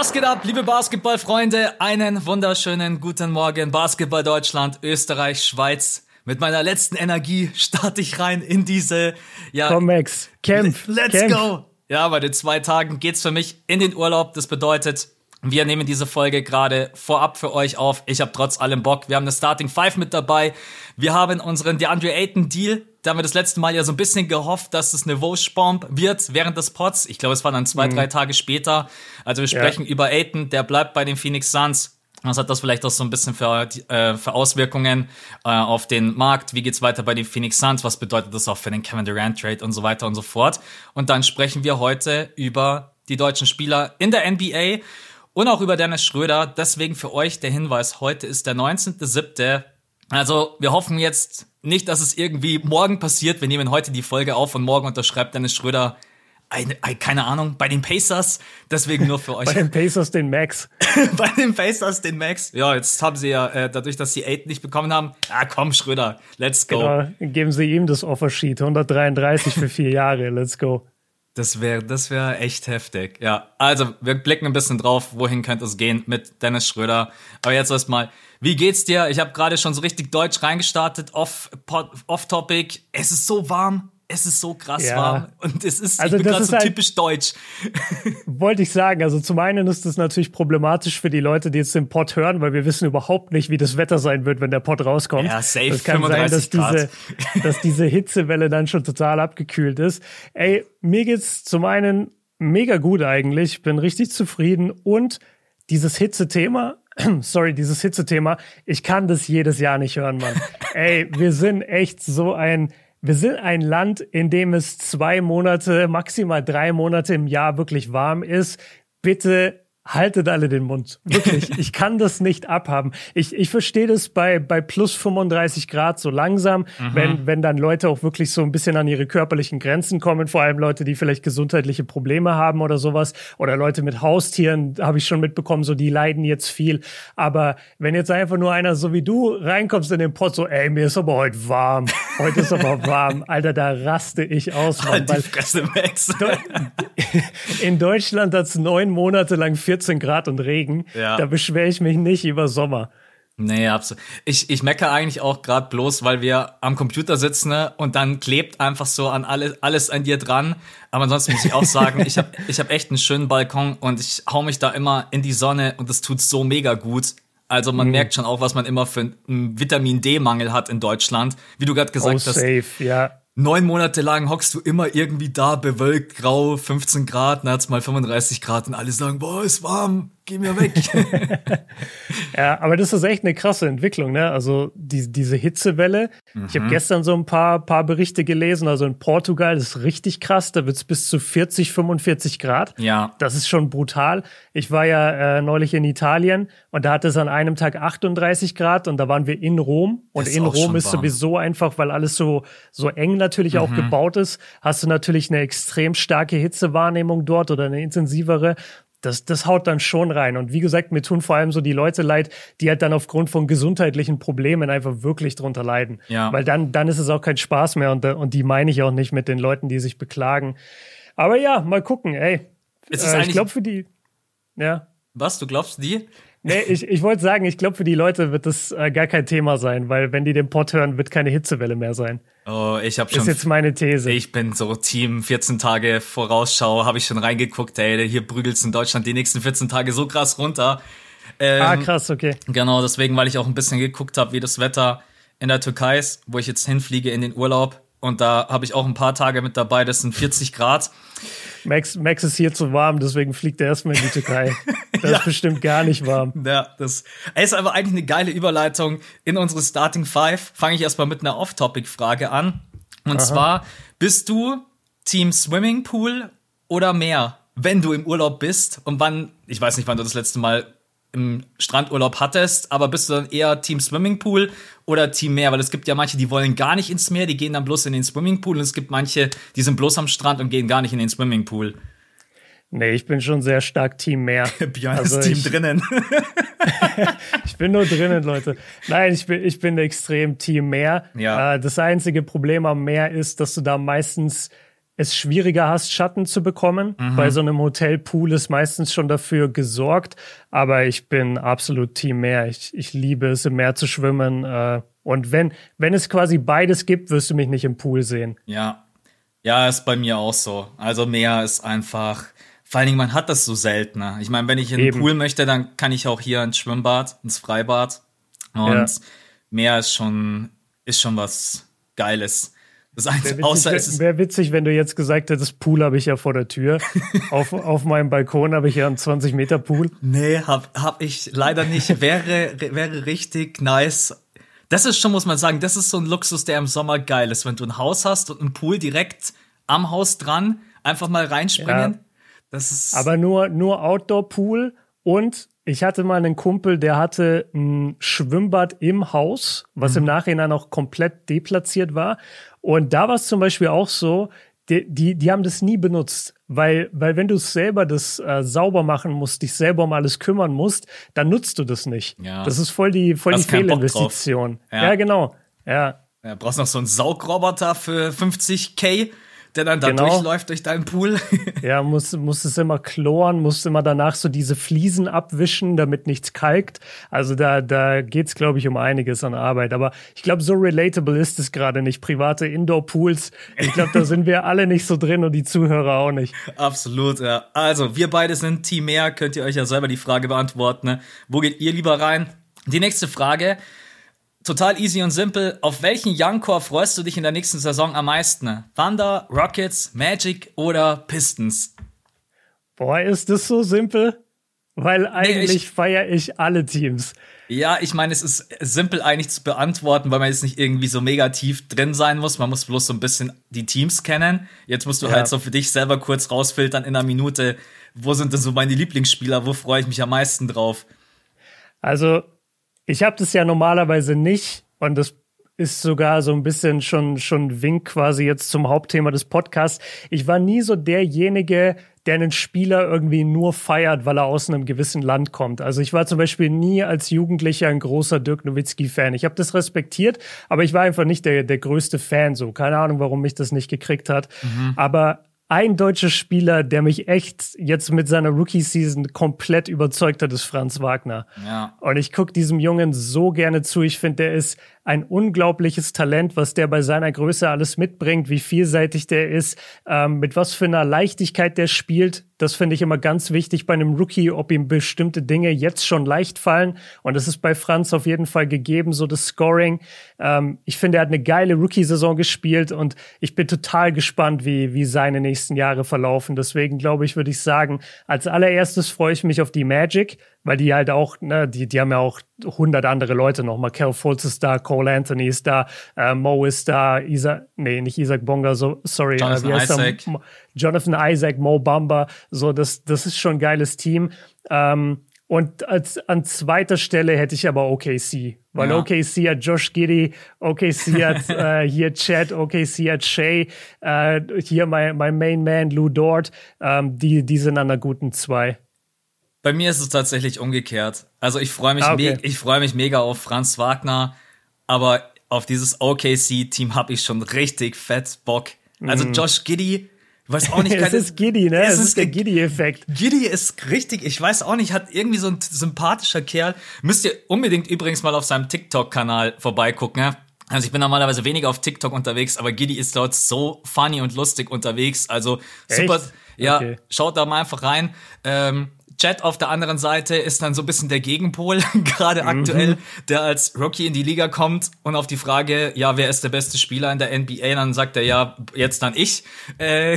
Was geht ab, liebe Basketballfreunde? Einen wunderschönen guten Morgen. Basketball Deutschland, Österreich, Schweiz. Mit meiner letzten Energie starte ich rein in diese, ja. Komm, Max, kämpf. Let's kämpf. go. Ja, bei den zwei Tagen geht's für mich in den Urlaub. Das bedeutet, wir nehmen diese Folge gerade vorab für euch auf. Ich habe trotz allem Bock. Wir haben eine Starting Five mit dabei. Wir haben unseren DeAndre Ayton Deal. Da haben wir das letzte Mal ja so ein bisschen gehofft, dass es eine Woj-Bomb wird während des Pods. Ich glaube, es war dann zwei, mhm. drei Tage später. Also wir sprechen ja. über Ayton. Der bleibt bei den Phoenix Suns. Was hat das vielleicht auch so ein bisschen für, äh, für Auswirkungen äh, auf den Markt? Wie geht's weiter bei den Phoenix Suns? Was bedeutet das auch für den Kevin Durant Trade und so weiter und so fort? Und dann sprechen wir heute über die deutschen Spieler in der NBA und auch über Dennis Schröder. Deswegen für euch der Hinweis, heute ist der 19.07. Also wir hoffen jetzt nicht, dass es irgendwie morgen passiert. Wir nehmen heute die Folge auf und morgen unterschreibt Dennis Schröder eine, keine Ahnung, bei den Pacers, deswegen nur für euch. bei den Pacers den Max. bei den Pacers den Max. Ja, jetzt haben sie ja, äh, dadurch, dass sie Eight nicht bekommen haben, ah komm, Schröder, let's go. Genau, geben sie ihm das Offersheet, 133 für vier Jahre, let's go. Das wäre das wäre echt heftig. Ja, also wir blicken ein bisschen drauf, wohin könnte es gehen mit Dennis Schröder. Aber jetzt erstmal, wie geht's dir? Ich habe gerade schon so richtig deutsch reingestartet, off off topic. Es ist so warm es ist so krass ja. warm und es ist, also ich bin gerade so halt, typisch deutsch. Wollte ich sagen, also zum einen ist das natürlich problematisch für die Leute, die jetzt den Pod hören, weil wir wissen überhaupt nicht, wie das Wetter sein wird, wenn der Pod rauskommt. Ja, safe. Es kann sein, dass Grad. diese, dass diese Hitzewelle dann schon total abgekühlt ist. Ey, mir geht's zum einen mega gut eigentlich, bin richtig zufrieden und dieses Hitzethema, sorry, dieses Hitzethema, ich kann das jedes Jahr nicht hören, Mann. Ey, wir sind echt so ein wir sind ein Land, in dem es zwei Monate, maximal drei Monate im Jahr wirklich warm ist. Bitte haltet alle den Mund. Wirklich, ich kann das nicht abhaben. Ich, ich verstehe das bei, bei plus 35 Grad so langsam, mhm. wenn, wenn dann Leute auch wirklich so ein bisschen an ihre körperlichen Grenzen kommen, vor allem Leute, die vielleicht gesundheitliche Probleme haben oder sowas, oder Leute mit Haustieren, habe ich schon mitbekommen, so die leiden jetzt viel. Aber wenn jetzt einfach nur einer so wie du reinkommst in den Pott, so, ey, mir ist aber heute warm, heute ist aber warm, Alter, da raste ich aus. Mann, halt Max. In Deutschland hat es neun Monate lang 14 Grad und Regen. Ja. Da beschwere ich mich nicht über Sommer. Nee, absolut. Ich, ich meckere eigentlich auch gerade bloß, weil wir am Computer sitzen ne, und dann klebt einfach so an alle, alles an dir dran. Aber ansonsten muss ich auch sagen, ich habe ich hab echt einen schönen Balkon und ich hau mich da immer in die Sonne und das tut so mega gut. Also man mhm. merkt schon auch, was man immer für einen Vitamin D-Mangel hat in Deutschland. Wie du gerade gesagt oh, hast. Safe, ja neun Monate lang hockst du immer irgendwie da, bewölkt, grau, 15 Grad, dann hat's mal 35 Grad und alle sagen, boah, ist warm, geh mir weg. ja, aber das ist echt eine krasse Entwicklung, ne? Also die, diese Hitzewelle. Mhm. Ich habe gestern so ein paar, paar Berichte gelesen. Also in Portugal das ist richtig krass. Da wird's bis zu 40, 45 Grad. Ja. Das ist schon brutal. Ich war ja äh, neulich in Italien und da hatte es an einem Tag 38 Grad und da waren wir in Rom. Und in Rom ist warm. sowieso einfach, weil alles so, so eng natürlich mhm. auch gebaut ist, hast du natürlich eine extrem starke Hitzewahrnehmung dort oder eine intensivere das, das haut dann schon rein. Und wie gesagt, mir tun vor allem so die Leute leid, die halt dann aufgrund von gesundheitlichen Problemen einfach wirklich drunter leiden. Ja. Weil dann, dann ist es auch kein Spaß mehr und, und die meine ich auch nicht mit den Leuten, die sich beklagen. Aber ja, mal gucken, ey. Ist äh, ich glaube für die, ja. Was, du glaubst die? Nee, ich, ich wollte sagen, ich glaube, für die Leute wird das äh, gar kein Thema sein, weil wenn die den Pod hören, wird keine Hitzewelle mehr sein. Oh, ich habe schon. Ist jetzt meine These. Ich bin so Team 14 Tage Vorausschau, habe ich schon reingeguckt, ey, hier prügelt's in Deutschland die nächsten 14 Tage so krass runter. Ähm, ah, krass, okay. Genau, deswegen, weil ich auch ein bisschen geguckt habe, wie das Wetter in der Türkei ist, wo ich jetzt hinfliege in den Urlaub. Und da habe ich auch ein paar Tage mit dabei, das sind 40 Grad. Max, Max ist hier zu warm, deswegen fliegt er erstmal in die Türkei. Das ja. ist bestimmt gar nicht warm. Ja, das ist aber eigentlich eine geile Überleitung. In unsere Starting Five fange ich erstmal mit einer Off-Topic-Frage an. Und Aha. zwar, bist du Team Swimmingpool oder Meer, wenn du im Urlaub bist? Und wann, ich weiß nicht, wann du das letzte Mal im Strandurlaub hattest, aber bist du dann eher Team Swimmingpool oder Team Meer? Weil es gibt ja manche, die wollen gar nicht ins Meer, die gehen dann bloß in den Swimmingpool und es gibt manche, die sind bloß am Strand und gehen gar nicht in den Swimmingpool. Nee, ich bin schon sehr stark Team Meer. Björn also ist Team ich, drinnen. ich bin nur drinnen, Leute. Nein, ich bin, ich bin extrem Team Meer. Ja. Äh, das einzige Problem am Meer ist, dass du da meistens es schwieriger hast, Schatten zu bekommen. Mhm. Bei so einem Hotelpool ist meistens schon dafür gesorgt. Aber ich bin absolut Team Meer. Ich, ich liebe es, im Meer zu schwimmen. Äh, und wenn, wenn es quasi beides gibt, wirst du mich nicht im Pool sehen. Ja. Ja, ist bei mir auch so. Also Meer ist einfach, vor allen Dingen, man hat das so seltener. Ich meine, wenn ich in den Pool möchte, dann kann ich auch hier ins Schwimmbad, ins Freibad. Und ja. Meer ist schon, ist schon was Geiles. Das Einzige, wäre witzig, außer wär, witzig, wenn du jetzt gesagt hättest, Pool habe ich ja vor der Tür. auf, auf meinem Balkon habe ich ja einen 20 Meter Pool. Nee, hab, hab ich leider nicht. wäre, wäre richtig nice. Das ist schon, muss man sagen, das ist so ein Luxus, der im Sommer geil ist. Wenn du ein Haus hast und einen Pool direkt am Haus dran, einfach mal reinspringen. Ja. Das ist Aber nur, nur Outdoor-Pool und ich hatte mal einen Kumpel, der hatte ein Schwimmbad im Haus, was mhm. im Nachhinein auch komplett deplatziert war. Und da war es zum Beispiel auch so, die, die, die haben das nie benutzt, weil, weil wenn du selber das äh, sauber machen musst, dich selber um alles kümmern musst, dann nutzt du das nicht. Ja. Das ist voll die, voll die Fehlinvestition. Ja. ja. genau. Ja. Ja, brauchst noch so einen Saugroboter für 50k der dann da genau. durchläuft durch deinen Pool. ja, muss, muss es immer kloren, muss immer danach so diese Fliesen abwischen, damit nichts kalkt. Also da, da geht's, glaube ich, um einiges an Arbeit. Aber ich glaube, so relatable ist es gerade nicht. Private Indoor-Pools. Ich glaube, da sind wir alle nicht so drin und die Zuhörer auch nicht. Absolut, ja. Also, wir beide sind Team Mehr. Könnt ihr euch ja selber die Frage beantworten. Ne? Wo geht ihr lieber rein? Die nächste Frage total easy und simpel. Auf welchen Young Core freust du dich in der nächsten Saison am meisten? Thunder, Rockets, Magic oder Pistons? Boah, ist das so simpel? Weil eigentlich nee, feiere ich alle Teams. Ja, ich meine, es ist simpel eigentlich zu beantworten, weil man jetzt nicht irgendwie so mega tief drin sein muss. Man muss bloß so ein bisschen die Teams kennen. Jetzt musst du ja. halt so für dich selber kurz rausfiltern in einer Minute, wo sind denn so meine Lieblingsspieler, wo freue ich mich am meisten drauf? Also, ich habe das ja normalerweise nicht und das ist sogar so ein bisschen schon schon Wink quasi jetzt zum Hauptthema des Podcasts. Ich war nie so derjenige, der einen Spieler irgendwie nur feiert, weil er aus einem gewissen Land kommt. Also ich war zum Beispiel nie als Jugendlicher ein großer Dirk Nowitzki-Fan. Ich habe das respektiert, aber ich war einfach nicht der, der größte Fan. So keine Ahnung, warum mich das nicht gekriegt hat. Mhm. Aber ein deutscher Spieler, der mich echt jetzt mit seiner Rookie-Season komplett überzeugt hat, ist Franz Wagner. Ja. Und ich gucke diesem Jungen so gerne zu. Ich finde, der ist ein unglaubliches Talent, was der bei seiner Größe alles mitbringt, wie vielseitig der ist, ähm, mit was für einer Leichtigkeit der spielt. Das finde ich immer ganz wichtig bei einem Rookie, ob ihm bestimmte Dinge jetzt schon leicht fallen. Und das ist bei Franz auf jeden Fall gegeben, so das Scoring. Ähm, ich finde, er hat eine geile Rookie-Saison gespielt und ich bin total gespannt, wie, wie seine nächsten Jahre verlaufen. Deswegen glaube ich, würde ich sagen, als allererstes freue ich mich auf die Magic weil die halt auch, ne, die, die haben ja auch hundert andere Leute noch. Michael Fultz ist da, Cole Anthony ist da, äh, Mo ist da, Isaac, nee, nicht Isaac Bonga, so, sorry, äh, Jonathan äh, Isaac. Da? Jonathan Isaac, Mo Bamba, so, das, das ist schon ein geiles Team. Ähm, und als, an zweiter Stelle hätte ich aber OKC, weil ja. OKC hat Josh Giddy, OKC hat äh, hier Chad, OKC hat Shay, äh, hier mein, mein Main Man Lou Dort, ähm, die, die sind an einer guten zwei. Bei mir ist es tatsächlich umgekehrt. Also ich freue mich, ah, okay. ich freue mich mega auf Franz Wagner, aber auf dieses OKC-Team habe ich schon richtig fett Bock. Also mm. Josh Giddy, ich weiß auch nicht. es ist Giddy, ne? Es, es ist der Giddy-Effekt. Giddy ist richtig, ich weiß auch nicht, hat irgendwie so ein sympathischer Kerl. Müsst ihr unbedingt übrigens mal auf seinem TikTok-Kanal vorbeigucken, ja? Also ich bin normalerweise weniger auf TikTok unterwegs, aber Giddy ist dort so funny und lustig unterwegs. Also super. Echt? Ja, okay. schaut da mal einfach rein. Ähm, Jet auf der anderen Seite ist dann so ein bisschen der Gegenpol, gerade mhm. aktuell, der als Rookie in die Liga kommt und auf die Frage, ja, wer ist der beste Spieler in der NBA, dann sagt er, ja, jetzt dann ich. Äh,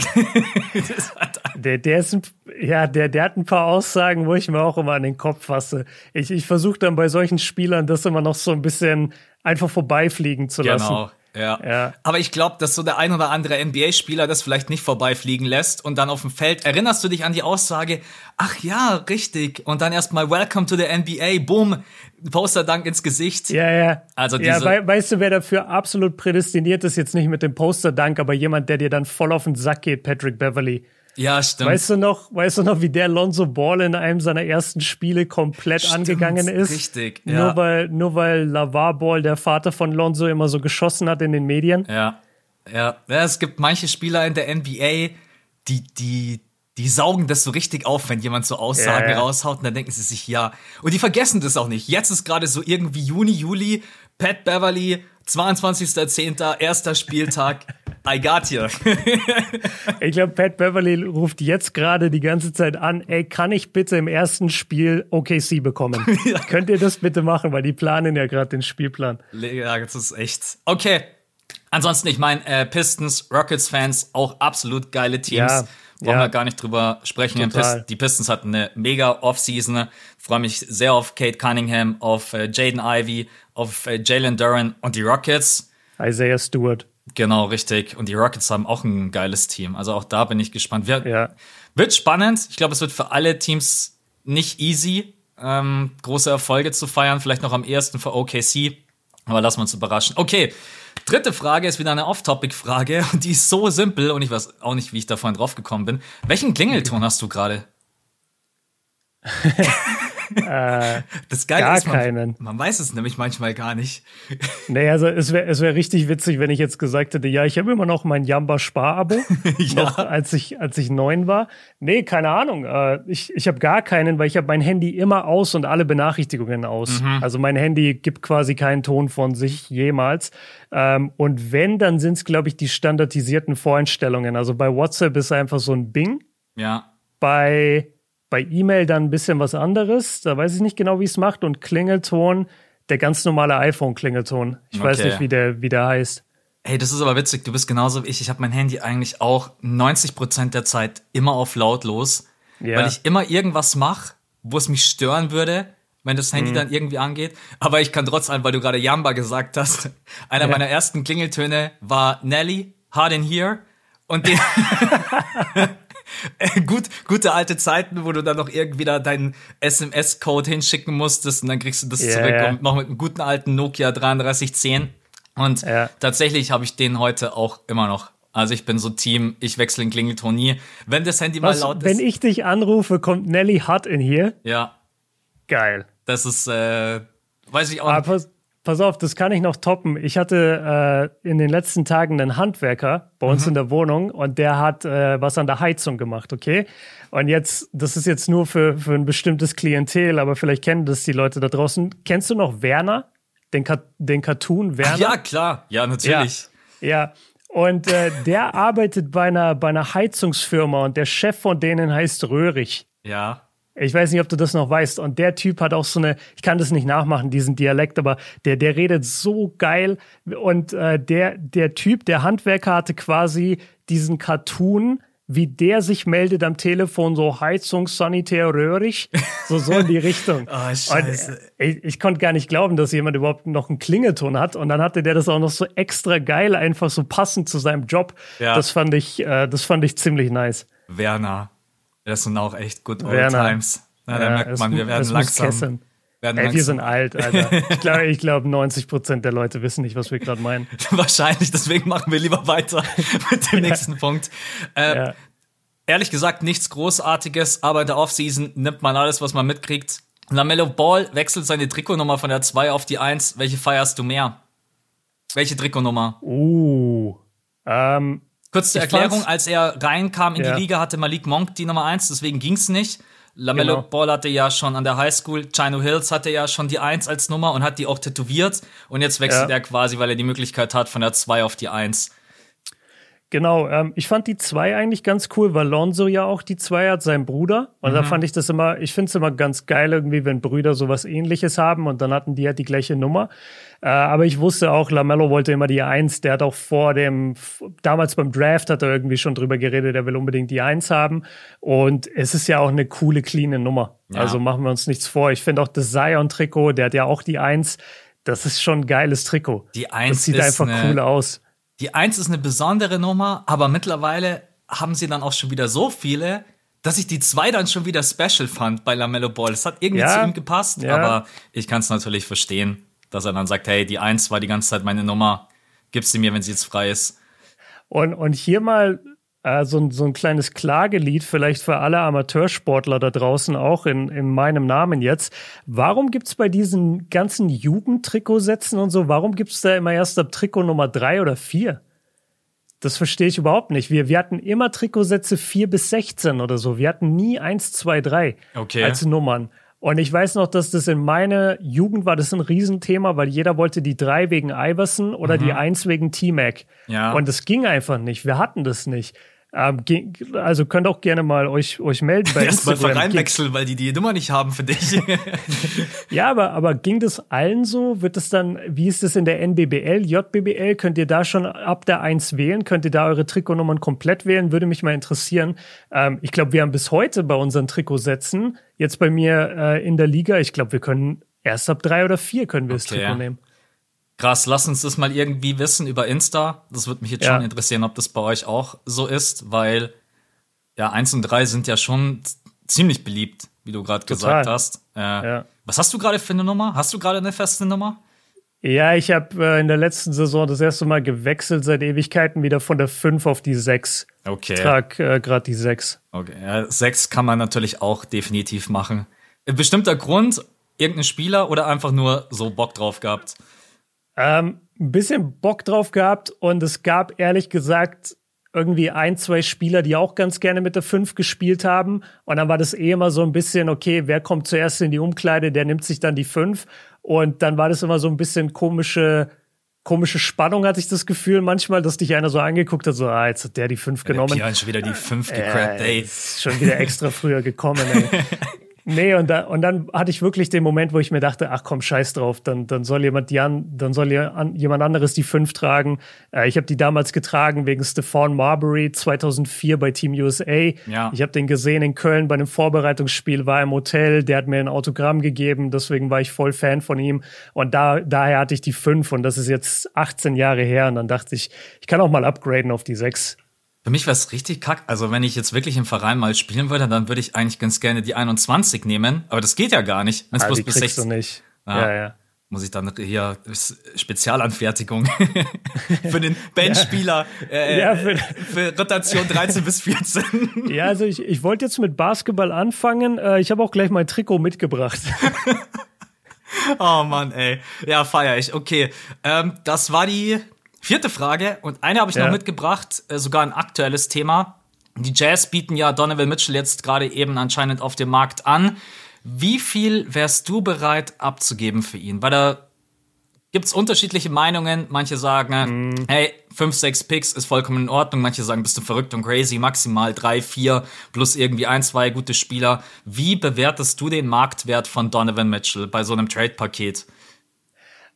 der, der ist, ja, der, der hat ein paar Aussagen, wo ich mir auch immer an den Kopf fasse. Ich, ich versuche dann bei solchen Spielern das immer noch so ein bisschen einfach vorbeifliegen zu lassen. Genau. Ja. ja. Aber ich glaube, dass so der ein oder andere NBA-Spieler das vielleicht nicht vorbeifliegen lässt und dann auf dem Feld erinnerst du dich an die Aussage, ach ja, richtig, und dann erstmal Welcome to the NBA, boom, Posterdank ins Gesicht. Ja, ja. Also diese ja, we weißt du, wer dafür absolut prädestiniert ist, jetzt nicht mit dem Posterdank, aber jemand, der dir dann voll auf den Sack geht, Patrick Beverly. Ja, stimmt. Weißt du noch, weißt du noch, wie der Lonzo Ball in einem seiner ersten Spiele komplett stimmt, angegangen ist? Richtig, ja. Nur weil, nur weil Lavar Ball, der Vater von Lonzo, immer so geschossen hat in den Medien. Ja. Ja. ja, es gibt manche Spieler in der NBA, die, die, die saugen das so richtig auf, wenn jemand so Aussagen ja, ja. raushaut und dann denken sie sich, ja. Und die vergessen das auch nicht. Jetzt ist gerade so irgendwie Juni, Juli, Pat Beverly, 22.10., erster Spieltag. I got you. ich glaube, Pat Beverly ruft jetzt gerade die ganze Zeit an, ey, kann ich bitte im ersten Spiel OKC bekommen? ja. Könnt ihr das bitte machen, weil die planen ja gerade den Spielplan. Ja, das ist echt. Okay. Ansonsten, ich meine, äh, Pistons, Rockets-Fans, auch absolut geile Teams. Ja. Wollen ja. wir gar nicht drüber sprechen. Total. Die Pistons hatten eine mega Offseason. Freue mich sehr auf Kate Cunningham, auf äh, Jaden Ivey, auf äh, Jalen Duran und die Rockets. Isaiah Stewart. Genau, richtig. Und die Rockets haben auch ein geiles Team. Also auch da bin ich gespannt. Wir, ja. Wird spannend. Ich glaube, es wird für alle Teams nicht easy, ähm, große Erfolge zu feiern. Vielleicht noch am ehesten für OKC. Aber lassen wir uns überraschen. Okay, dritte Frage ist wieder eine Off-Topic-Frage. Und die ist so simpel und ich weiß auch nicht, wie ich da vorhin drauf gekommen bin. Welchen Klingelton hast du gerade? Äh, das Geile gar ist, man, keinen. Man weiß es nämlich manchmal gar nicht. Nee, also es wäre es wär richtig witzig, wenn ich jetzt gesagt hätte, ja, ich habe immer noch mein Jamba Spar-Abo, ja. noch als ich, als ich neun war. Nee, keine Ahnung. Äh, ich ich habe gar keinen, weil ich habe mein Handy immer aus und alle Benachrichtigungen aus. Mhm. Also mein Handy gibt quasi keinen Ton von sich jemals. Ähm, und wenn, dann sind es, glaube ich, die standardisierten Voreinstellungen. Also bei WhatsApp ist einfach so ein Bing. Ja. Bei bei E-Mail dann ein bisschen was anderes. Da weiß ich nicht genau, wie es macht. Und Klingelton, der ganz normale iPhone-Klingelton. Ich okay. weiß nicht, wie der, wie der heißt. Hey, das ist aber witzig. Du bist genauso wie ich. Ich habe mein Handy eigentlich auch 90 Prozent der Zeit immer auf lautlos, ja. weil ich immer irgendwas mache, wo es mich stören würde, wenn das Handy mhm. dann irgendwie angeht. Aber ich kann trotzdem, weil du gerade Jamba gesagt hast, einer ja. meiner ersten Klingeltöne war Nelly, Hard in Here. Und den, Gut, gute alte Zeiten, wo du dann noch irgendwie da deinen SMS-Code hinschicken musstest und dann kriegst du das yeah, zurück und noch mit einem guten alten Nokia 3310. Und yeah. tatsächlich habe ich den heute auch immer noch. Also ich bin so Team, ich wechsle den Klingelton nie. Wenn das Handy Was, mal laut ist. Wenn ich dich anrufe, kommt Nelly Hut in hier? Ja. Geil. Das ist, äh, weiß ich auch Aber nicht. Pass auf, das kann ich noch toppen. Ich hatte äh, in den letzten Tagen einen Handwerker bei uns mhm. in der Wohnung und der hat äh, was an der Heizung gemacht, okay? Und jetzt, das ist jetzt nur für, für ein bestimmtes Klientel, aber vielleicht kennen das die Leute da draußen. Kennst du noch Werner? Den, Ka den Cartoon Werner? Ach ja, klar. Ja, natürlich. Ja. ja. Und äh, der arbeitet bei einer, bei einer Heizungsfirma und der Chef von denen heißt Röhrig. Ja. Ich weiß nicht, ob du das noch weißt. Und der Typ hat auch so eine, ich kann das nicht nachmachen, diesen Dialekt, aber der, der redet so geil. Und äh, der, der Typ, der Handwerker hatte quasi diesen Cartoon, wie der sich meldet am Telefon, so Heizung, Sanitär, Röhrig, so, so in die Richtung. oh, scheiße. Ich, ich konnte gar nicht glauben, dass jemand überhaupt noch einen Klingelton hat. Und dann hatte der das auch noch so extra geil, einfach so passend zu seinem Job. Ja. Das fand ich, äh, das fand ich ziemlich nice. Werner. Das sind auch echt good old Werner. times. Na, da ja, merkt man, wir werden langsam. Werden Ey, langsam. wir sind alt, Alter. Ich glaube, ich glaub, 90 Prozent der Leute wissen nicht, was wir gerade meinen. Wahrscheinlich, deswegen machen wir lieber weiter mit dem nächsten Punkt. Äh, ja. Ehrlich gesagt, nichts Großartiges, aber in der Offseason nimmt man alles, was man mitkriegt. Lamello Ball wechselt seine Trikotnummer von der 2 auf die 1. Welche feierst du mehr? Welche Trikotnummer? Uh, ähm, Kurz zur Erklärung, als er reinkam in ja. die Liga, hatte Malik Monk die Nummer 1, deswegen ging's nicht. Lamello genau. Ball hatte ja schon an der Highschool, Chino Hills hatte ja schon die 1 als Nummer und hat die auch tätowiert. Und jetzt wechselt ja. er quasi, weil er die Möglichkeit hat, von der 2 auf die 1. Genau, ähm, ich fand die zwei eigentlich ganz cool, weil Lonzo ja auch die zwei hat, sein Bruder. Und mhm. da fand ich das immer, ich finde es immer ganz geil irgendwie, wenn Brüder sowas ähnliches haben und dann hatten die halt die gleiche Nummer. Äh, aber ich wusste auch, Lamello wollte immer die Eins. Der hat auch vor dem, damals beim Draft hat er irgendwie schon drüber geredet, er will unbedingt die Eins haben. Und es ist ja auch eine coole, cleane Nummer. Ja. Also machen wir uns nichts vor. Ich finde auch das Zion-Trikot, der hat ja auch die Eins. Das ist schon ein geiles Trikot. Die Eins das sieht einfach cool aus. Die 1 ist eine besondere Nummer, aber mittlerweile haben sie dann auch schon wieder so viele, dass ich die 2 dann schon wieder special fand bei Lamello Ball. Es hat irgendwie ja, zu ihm gepasst, ja. aber ich kann es natürlich verstehen, dass er dann sagt, hey, die 1 war die ganze Zeit meine Nummer, gib sie mir, wenn sie jetzt frei ist. Und, und hier mal äh, so, ein, so ein kleines Klagelied, vielleicht für alle Amateursportler da draußen, auch in, in meinem Namen jetzt. Warum gibt es bei diesen ganzen Jugendtrikotsätzen und so, warum gibt es da immer erst ab Trikot Nummer drei oder vier? Das verstehe ich überhaupt nicht. Wir, wir hatten immer Trikotsätze 4 bis 16 oder so. Wir hatten nie 1, 2, 3 Okay. als Nummern. Und ich weiß noch, dass das in meiner Jugend war das ein Riesenthema, weil jeder wollte die 3 wegen Iverson oder die 1 wegen T-Mac. Mhm. Ja. Und das ging einfach nicht. Wir hatten das nicht. Ähm, also könnt auch gerne mal euch, euch melden bei Erstmal. Verein wechseln, weil die die Nummer nicht haben für dich. Ja, aber, aber ging das allen so? Wird es dann, wie ist es in der NBBL, JBBL? Könnt ihr da schon ab der 1 wählen? Könnt ihr da eure Trikotnummern komplett wählen? Würde mich mal interessieren. Ähm, ich glaube, wir haben bis heute bei unseren Trikotsätzen, jetzt bei mir äh, in der Liga, ich glaube, wir können erst ab drei oder vier können wir das Okay. Trikot nehmen. Krass, lass uns das mal irgendwie wissen über Insta. Das würde mich jetzt Ja. schon interessieren, ob das bei euch auch so ist, weil ja, 1 und 3 sind ja schon ziemlich beliebt, wie du gerade gesagt hast. Äh, Ja. Was hast du gerade für eine Nummer? Hast du gerade eine feste Nummer? Ja, ich habe äh, in der letzten Saison das erste Mal gewechselt seit Ewigkeiten wieder von der 5 auf die 6. Okay. Trag äh, gerade die 6. okay. Ja, sechs kann man natürlich auch definitiv machen. Ein bestimmter Grund, irgendein Spieler oder einfach nur so Bock drauf gehabt? Ähm, ein bisschen Bock drauf gehabt und es gab ehrlich gesagt irgendwie ein, zwei Spieler, die auch ganz gerne mit der 5 gespielt haben. Und dann war das eh immer so ein bisschen, okay, wer kommt zuerst in die Umkleide, der nimmt sich dann die 5. Und dann war das immer so ein bisschen komische, komische Spannung, hatte ich das Gefühl manchmal, dass dich einer so angeguckt hat, so, ah, jetzt hat der die 5 genommen. Der Pian schon wieder die 5 gecrappt, Äh, ey. ist schon wieder extra früher gekommen, ey. Nee, und, da, und dann hatte ich wirklich den Moment, wo ich mir dachte, ach komm, scheiß drauf, dann, dann soll jemand die an, dann soll jemand anderes die fünf tragen. Äh, ich habe die damals getragen wegen Stefan Marbury 2004 bei Team USA. Ja. Ich habe den gesehen in Köln bei einem Vorbereitungsspiel, war im Hotel, der hat mir ein Autogramm gegeben, deswegen war ich voll Fan von ihm. Und da, daher hatte ich die fünf und das ist jetzt 18 Jahre her. Und dann dachte ich, ich kann auch mal upgraden auf die sechs. Für mich wäre es richtig kack. Also wenn ich jetzt wirklich im Verein mal spielen würde, dann würde ich eigentlich ganz gerne die 21 nehmen. Aber das geht ja gar nicht. Wenn es Ah, bloß die bis kriegst 16 du nicht. Ah. Ja, ja. muss ich dann hier Spezialanfertigung für den Bandspieler äh, Ja, für- für Rotation 13 bis 14. Ja, also ich, ich wollte jetzt mit Basketball anfangen. Äh, ich habe auch gleich mein Trikot mitgebracht. Oh Mann, ey. Ja, feier ich. Okay, ähm, das war die vierte Frage und eine habe ich Ja. noch mitgebracht, äh, sogar ein aktuelles Thema. Die Jazz bieten ja Donovan Mitchell jetzt gerade eben anscheinend auf dem Markt an. Wie viel wärst du bereit abzugeben für ihn? Weil da gibt's unterschiedliche Meinungen. Manche sagen, Mhm. hey, fünf, sechs Picks ist vollkommen in Ordnung. Manche sagen, bist du verrückt und crazy. Maximal drei, vier plus irgendwie ein, zwei gute Spieler. Wie bewertest du den Marktwert von Donovan Mitchell bei so einem Trade-Paket?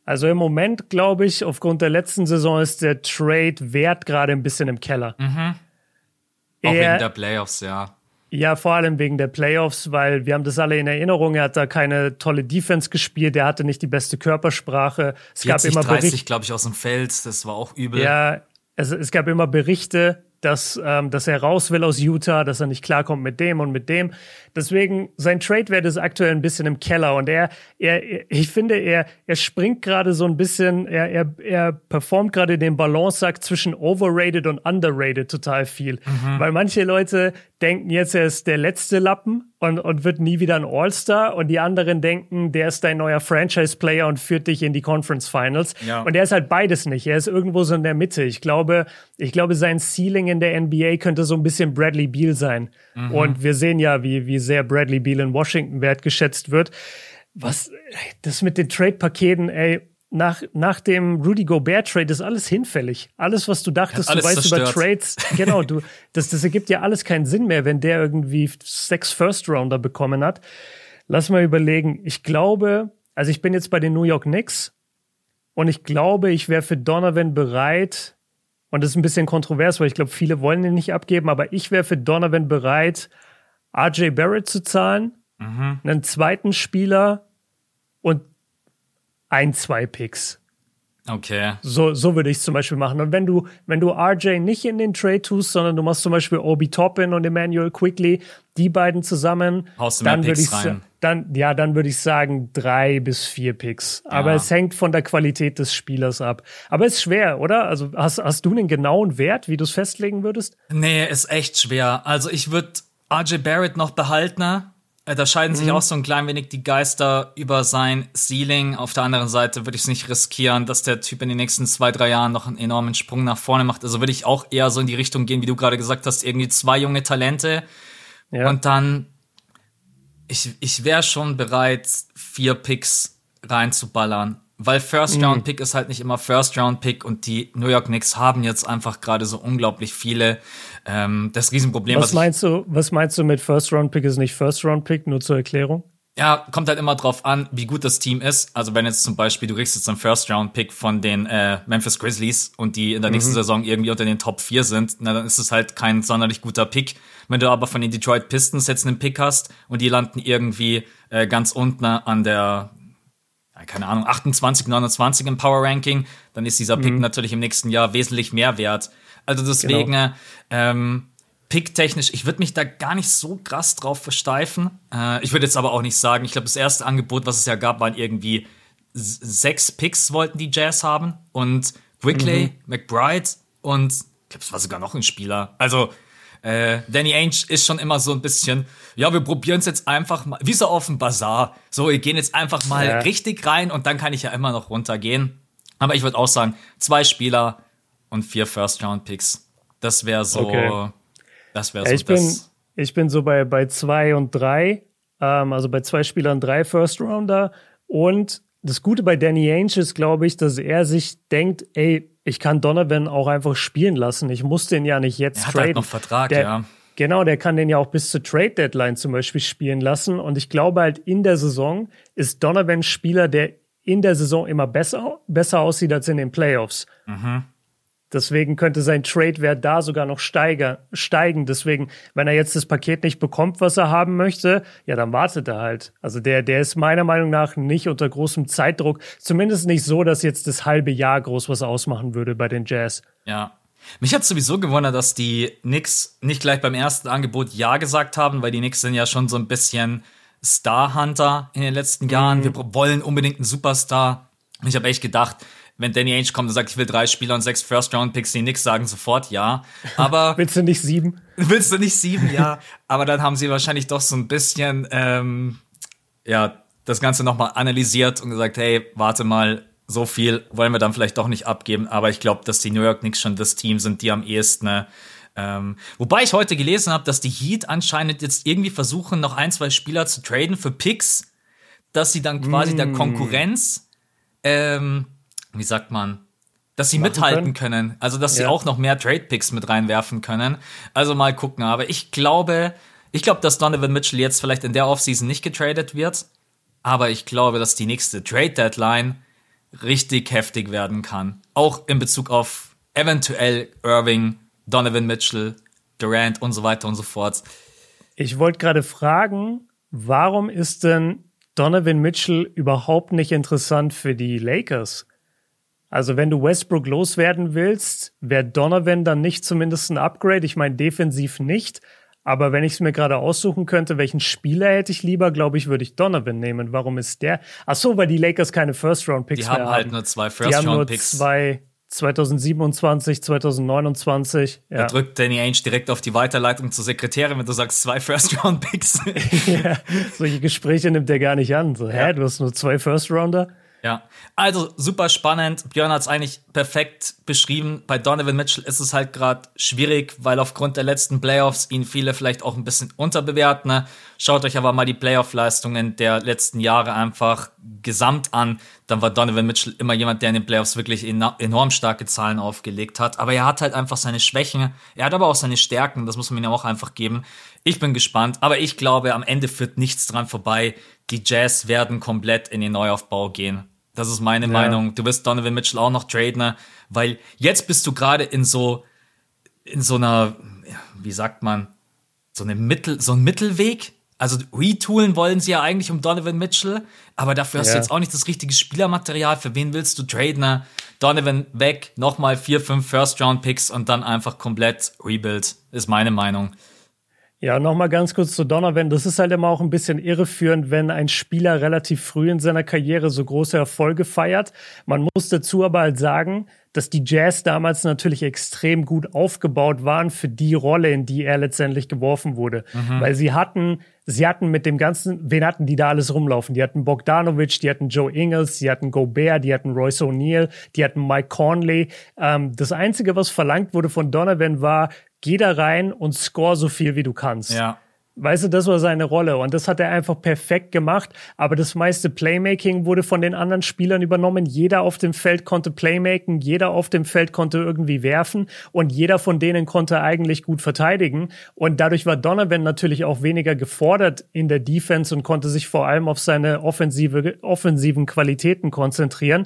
Also im Moment glaube ich, aufgrund der letzten Saison ist der Trade-Wert gerade ein bisschen im Keller. Auch Er- wegen der Playoffs, ja. Ja, vor allem wegen der Playoffs, weil wir haben das alle in Erinnerung. Er hat da keine tolle Defense gespielt, er hatte nicht die beste Körpersprache. Es gab 40, immer 30, Berichte. glaube ich, aus dem Feld. Das war auch übel. Ja, es, es gab immer Berichte, dass, ähm, dass er raus will aus Utah, dass er nicht klarkommt mit dem und mit dem. Deswegen, sein Trade-Wert ist aktuell ein bisschen im Keller und er, er, ich finde, er, er springt gerade so ein bisschen, er, er, er performt gerade den Balanceakt zwischen overrated und underrated total viel. Weil manche Leute denken jetzt, er ist der letzte Lappen und, und wird nie wieder ein All-Star und die anderen denken, der ist dein neuer Franchise-Player und führt dich in die Conference Finals. Ja. Und er ist halt beides nicht. Er ist irgendwo so in der Mitte. Ich glaube, ich glaube, sein Ceiling in der NBA könnte so ein bisschen Bradley Beal sein. Und wir sehen ja, wie, wie sehr Bradley Beal in Washington wertgeschätzt wird. Was, das mit den Trade-Paketen, ey, nach, nach dem Rudy Gobert-Trade ist alles hinfällig. Alles, was du dachtest, Hat du weißt über zerstört. Trades, genau, du, das, das ergibt ja alles keinen Sinn mehr, wenn der irgendwie sechs First-Rounder bekommen hat. Lass mal überlegen. Ich glaube, also ich bin jetzt bei den New York Knicks und ich glaube, ich wäre für Donovan bereit, und das ist ein bisschen kontrovers, weil ich glaube, viele wollen ihn nicht abgeben, aber ich wäre für Donovan bereit, RJ Barrett zu zahlen, einen zweiten Spieler und ein, zwei Picks. Okay. So, so würde ich es zum Beispiel machen. Und wenn du, wenn du RJ nicht in den Trade tust, sondern du machst zum Beispiel Obi Toppin und Emmanuel Quickly, die beiden zusammen, Haust dann würde ich dann, ja, dann würde ich sagen drei bis vier Picks. Aber Ja. es hängt von der Qualität des Spielers ab. Aber es ist schwer, oder? Also hast, hast du einen genauen Wert, wie du es festlegen würdest? Nee, ist echt schwer. Also ich würde RJ Barrett noch behalten, Äh, da scheiden sich mhm. auch so ein klein wenig die Geister über sein Ceiling. Auf der anderen Seite würde ich es nicht riskieren, dass der Typ in den nächsten zwei, drei Jahren noch einen enormen Sprung nach vorne macht. Also würde ich auch eher so in die Richtung gehen, wie du gerade gesagt hast, irgendwie zwei junge Talente. Ja. Und dann, ich, ich wäre schon bereit, vier Picks reinzuballern. Weil First Round mhm. Pick ist halt nicht immer First Round Pick und die New York Knicks haben jetzt einfach gerade so unglaublich viele. Ähm, das Riesenproblem. Was, was meinst du? Was meinst du mit First Round Pick ist nicht First Round Pick? Nur zur Erklärung. Ja, kommt halt immer drauf an, wie gut das Team ist. Also wenn jetzt zum Beispiel du kriegst jetzt einen First Round Pick von den äh, Memphis Grizzlies und die in der nächsten mhm. Saison irgendwie unter den Top 4 sind, na dann ist es halt kein sonderlich guter Pick. Wenn du aber von den Detroit Pistons jetzt einen Pick hast und die landen irgendwie äh, ganz unten an der keine Ahnung, 28, 29 im Power Ranking, dann ist dieser Pick mhm. natürlich im nächsten Jahr wesentlich mehr wert. Also deswegen, genau. ähm, Pick-technisch, ich würde mich da gar nicht so krass drauf versteifen. Äh, ich würde jetzt aber auch nicht sagen, ich glaube, das erste Angebot, was es ja gab, waren irgendwie sechs Picks wollten die Jazz haben und Wickley, mhm. McBride und ich glaube, es war sogar noch ein Spieler. Also äh, Danny Ainge ist schon immer so ein bisschen, ja, wir probieren es jetzt einfach mal, wie so auf dem Bazar. So, wir gehen jetzt einfach mal ja. richtig rein und dann kann ich ja immer noch runtergehen. Aber ich würde auch sagen, zwei Spieler und vier First-Round-Picks. Das wäre so, okay. das wäre so ich das. Bin, ich bin so bei, bei zwei und drei, ähm, also bei zwei Spielern drei First-Rounder und das Gute bei Danny Ainge ist, glaube ich, dass er sich denkt, ey, ich kann Donovan auch einfach spielen lassen. Ich muss den ja nicht jetzt er hat traden. Halt noch Vertrag, der, ja. Genau, der kann den ja auch bis zur Trade Deadline zum Beispiel spielen lassen. Und ich glaube halt in der Saison ist Donovan Spieler, der in der Saison immer besser, besser aussieht als in den Playoffs. Mhm. Deswegen könnte sein Trade-Wert da sogar noch steiger, steigen. Deswegen, wenn er jetzt das Paket nicht bekommt, was er haben möchte, ja, dann wartet er halt. Also der, der ist meiner Meinung nach nicht unter großem Zeitdruck. Zumindest nicht so, dass jetzt das halbe Jahr groß was ausmachen würde bei den Jazz. Ja. Mich hat sowieso gewundert, dass die Knicks nicht gleich beim ersten Angebot Ja gesagt haben, weil die Knicks sind ja schon so ein bisschen Star-Hunter in den letzten Jahren. Mhm. Wir wollen unbedingt einen Superstar. Ich habe echt gedacht, wenn Danny Ainge kommt und sagt, ich will drei Spieler und sechs First-Round-Picks, die nix sagen, sofort ja. Aber willst du nicht sieben? Willst du nicht sieben, ja. Aber dann haben sie wahrscheinlich doch so ein bisschen, ähm, ja, das Ganze nochmal analysiert und gesagt, hey, warte mal, so viel wollen wir dann vielleicht doch nicht abgeben. Aber ich glaube, dass die New York Knicks schon das Team sind, die am ehesten äh, ähm, wobei ich heute gelesen habe, dass die Heat anscheinend jetzt irgendwie versuchen, noch ein, zwei Spieler zu traden für Picks, dass sie dann quasi mm. der Konkurrenz ähm, wie sagt man, dass sie mithalten können. können. Also, dass ja. sie auch noch mehr Trade Picks mit reinwerfen können. Also mal gucken. Aber ich glaube, ich glaube, dass Donovan Mitchell jetzt vielleicht in der Offseason nicht getradet wird. Aber ich glaube, dass die nächste Trade Deadline richtig heftig werden kann. Auch in Bezug auf eventuell Irving, Donovan Mitchell, Durant und so weiter und so fort. Ich wollte gerade fragen, warum ist denn Donovan Mitchell überhaupt nicht interessant für die Lakers? Also wenn du Westbrook loswerden willst, wäre Donovan dann nicht zumindest ein Upgrade. Ich meine defensiv nicht. Aber wenn ich es mir gerade aussuchen könnte, welchen Spieler hätte ich lieber, glaube ich, würde ich Donovan nehmen. Warum ist der? Ach so, weil die Lakers keine First-Round-Picks haben. Die haben halt nur zwei First-Round-Picks. Die haben nur zwei 2027, 2029. Ja. Da drückt Danny Ainge direkt auf die Weiterleitung zur Sekretärin, wenn du sagst zwei First-Round-Picks. ja, solche Gespräche nimmt er gar nicht an. So, hä, du hast nur zwei First-Rounder? Ja, also super spannend. Björn hat es eigentlich perfekt beschrieben. Bei Donovan Mitchell ist es halt gerade schwierig, weil aufgrund der letzten Playoffs ihn viele vielleicht auch ein bisschen unterbewerten. Ne? Schaut euch aber mal die Playoff-Leistungen der letzten Jahre einfach gesamt an. Dann war Donovan Mitchell immer jemand, der in den Playoffs wirklich enorm starke Zahlen aufgelegt hat. Aber er hat halt einfach seine Schwächen. Er hat aber auch seine Stärken. Das muss man ihm auch einfach geben. Ich bin gespannt. Aber ich glaube, am Ende führt nichts dran vorbei die Jazz werden komplett in den Neuaufbau gehen. Das ist meine ja. Meinung. Du wirst Donovan Mitchell auch noch traden, ne? weil jetzt bist du gerade in so in so einer, wie sagt man, so eine Mittel, so ein Mittelweg. Also retoolen wollen sie ja eigentlich um Donovan Mitchell, aber dafür hast ja. du jetzt auch nicht das richtige Spielermaterial. Für wen willst du traden? Ne? Donovan weg, nochmal vier, fünf First-Round-Picks und dann einfach komplett Rebuild, ist meine Meinung. Ja, nochmal ganz kurz zu Donovan. Das ist halt immer auch ein bisschen irreführend, wenn ein Spieler relativ früh in seiner Karriere so große Erfolge feiert. Man muss dazu aber halt sagen, dass die Jazz damals natürlich extrem gut aufgebaut waren für die Rolle, in die er letztendlich geworfen wurde. Mhm. Weil sie hatten, sie hatten mit dem ganzen, wen hatten die da alles rumlaufen? Die hatten Bogdanovic, die hatten Joe Ingles, die hatten Gobert, die hatten Royce O'Neal, die hatten Mike Conley. Ähm, das Einzige, was verlangt wurde von Donovan war, geh da rein und score so viel, wie du kannst. Ja. Weißt du, das war seine Rolle und das hat er einfach perfekt gemacht. Aber das meiste Playmaking wurde von den anderen Spielern übernommen. Jeder auf dem Feld konnte Playmaken, jeder auf dem Feld konnte irgendwie werfen und jeder von denen konnte eigentlich gut verteidigen. Und dadurch war Donovan natürlich auch weniger gefordert in der Defense und konnte sich vor allem auf seine offensive, offensiven Qualitäten konzentrieren.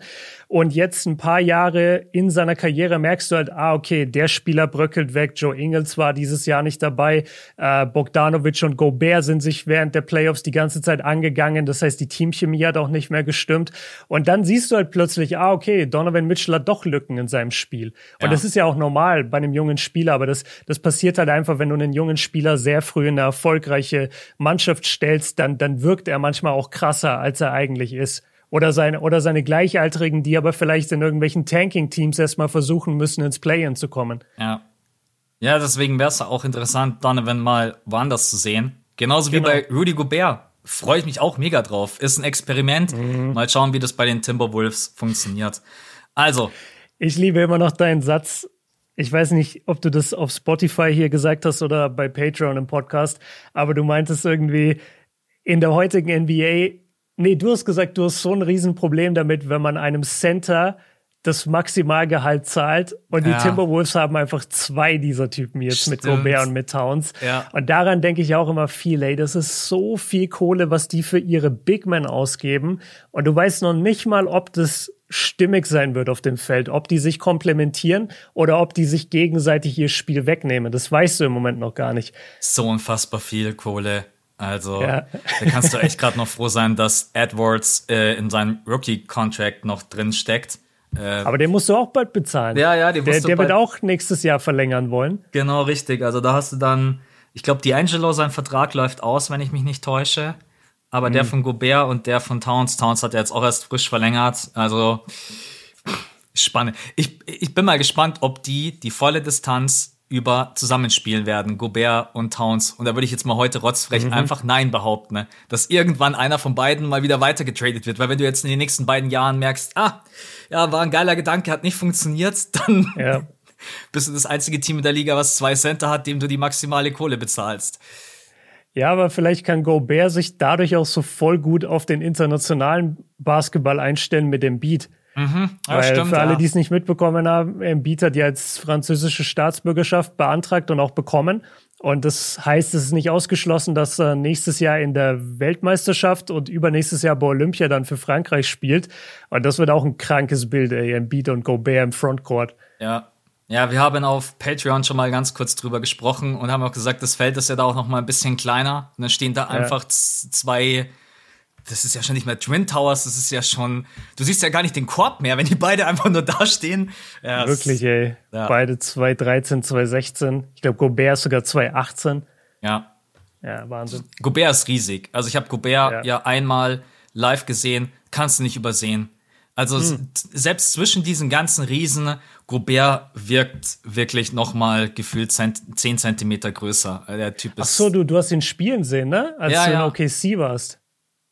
Und jetzt ein paar Jahre in seiner Karriere merkst du halt, ah, okay, der Spieler bröckelt weg. Joe Ingles war dieses Jahr nicht dabei. Äh, Bogdanovic und Gobert sind sich während der Playoffs die ganze Zeit angegangen. Das heißt, die Teamchemie hat auch nicht mehr gestimmt. Und dann siehst du halt plötzlich, ah, okay, Donovan Mitchell hat doch Lücken in seinem Spiel. Und ja. das ist ja auch normal bei einem jungen Spieler. Aber das, das passiert halt einfach, wenn du einen jungen Spieler sehr früh in eine erfolgreiche Mannschaft stellst, dann, dann wirkt er manchmal auch krasser, als er eigentlich ist oder seine, oder seine Gleichaltrigen, die aber vielleicht in irgendwelchen Tanking-Teams erstmal versuchen müssen, ins Play-In zu kommen. Ja. Ja, deswegen wäre es auch interessant, Donovan mal woanders zu sehen. Genauso genau. wie bei Rudy Gobert. Freue ich mich auch mega drauf. Ist ein Experiment. Mhm. Mal schauen, wie das bei den Timberwolves funktioniert. Also. Ich liebe immer noch deinen Satz. Ich weiß nicht, ob du das auf Spotify hier gesagt hast oder bei Patreon im Podcast, aber du meintest irgendwie, in der heutigen NBA Nee, du hast gesagt, du hast so ein Riesenproblem damit, wenn man einem Center das Maximalgehalt zahlt und ja. die Timberwolves haben einfach zwei dieser Typen jetzt Stimmt. mit Gobert und mit Towns. Ja. Und daran denke ich auch immer viel, ey, das ist so viel Kohle, was die für ihre Big Men ausgeben und du weißt noch nicht mal, ob das stimmig sein wird auf dem Feld, ob die sich komplementieren oder ob die sich gegenseitig ihr Spiel wegnehmen. Das weißt du im Moment noch gar nicht. So unfassbar viel Kohle. Also ja. da kannst du echt gerade noch froh sein, dass Edwards äh, in seinem Rookie-Contract noch drin steckt. Äh, Aber den musst du auch bald bezahlen. Ja, ja, den musst der, du Der wird auch nächstes Jahr verlängern wollen. Genau, richtig. Also da hast du dann, ich glaube, D'Angelo, sein Vertrag läuft aus, wenn ich mich nicht täusche. Aber mhm. der von Gobert und der von Towns, Towns hat er jetzt auch erst frisch verlängert. Also spannend. Ich, ich bin mal gespannt, ob die die volle Distanz über zusammenspielen werden, Gobert und Towns. Und da würde ich jetzt mal heute rotzfrech mhm. einfach Nein behaupten, ne? dass irgendwann einer von beiden mal wieder weitergetradet wird. Weil wenn du jetzt in den nächsten beiden Jahren merkst, ah, ja, war ein geiler Gedanke, hat nicht funktioniert, dann ja. bist du das einzige Team in der Liga, was zwei Center hat, dem du die maximale Kohle bezahlst. Ja, aber vielleicht kann Gobert sich dadurch auch so voll gut auf den internationalen Basketball einstellen mit dem Beat. Mhm. Ja, Weil stimmt, für alle, ja. die es nicht mitbekommen haben, Embiid hat jetzt französische Staatsbürgerschaft beantragt und auch bekommen. Und das heißt, es ist nicht ausgeschlossen, dass er nächstes Jahr in der Weltmeisterschaft und übernächstes Jahr bei Olympia dann für Frankreich spielt. Und das wird auch ein krankes Bild, ey, Embiid und Gobert im Frontcourt. Ja. Ja, wir haben auf Patreon schon mal ganz kurz drüber gesprochen und haben auch gesagt, das Feld ist ja da auch noch mal ein bisschen kleiner. Und dann stehen da einfach ja. zwei das ist ja schon nicht mehr Twin Towers, das ist ja schon, du siehst ja gar nicht den Korb mehr, wenn die beide einfach nur da stehen. Ja, Wirklich, ey. Ja. Beide 213, 216. Ich glaube, Gobert ist sogar 218. Ja. Ja, Wahnsinn. Gobert ist riesig. Also ich habe Gobert ja. ja. einmal live gesehen, kannst du nicht übersehen. Also hm. selbst zwischen diesen ganzen Riesen, Gobert wirkt wirklich noch mal gefühlt 10 Zentimeter größer. Der Typ ist. Ach so, du, du hast ihn spielen sehen, ne? Als ja, du in OKC warst.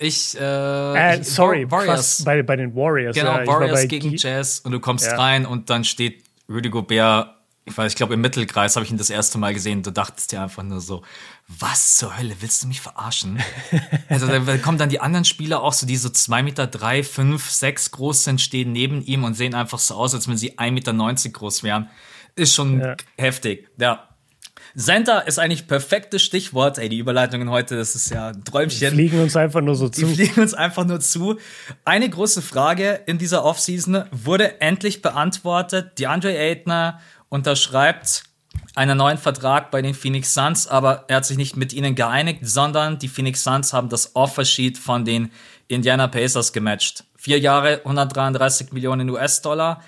Ich, äh, äh sorry, Warriors. bei, bei den Warriors. Genau, ja, Warriors gegen G Jazz und du kommst ja. rein und dann steht Rudy Gobert, ich weiß, ich glaube im Mittelkreis habe ich ihn das erste Mal gesehen. Du dachtest dir einfach nur so, was zur Hölle, willst du mich verarschen? also da kommen dann die anderen Spieler auch so, die so zwei Meter, drei, fünf, sechs groß sind, stehen neben ihm und sehen einfach so aus, als wenn sie ein Meter neunzig groß wären. Ist schon ja. heftig, ja. Center ist eigentlich perfektes Stichwort. Ey, die Überleitungen heute, das ist ja ein Träumchen. Die fliegen uns einfach nur so zu. Die fliegen uns einfach nur zu. Eine große Frage in dieser Offseason wurde endlich beantwortet. Die Andre Aitner unterschreibt einen neuen Vertrag bei den Phoenix Suns, aber er hat sich nicht mit ihnen geeinigt, sondern die Phoenix Suns haben das Offersheet von den Indiana Pacers gematcht. Vier Jahre, 133 Millionen US-Dollar.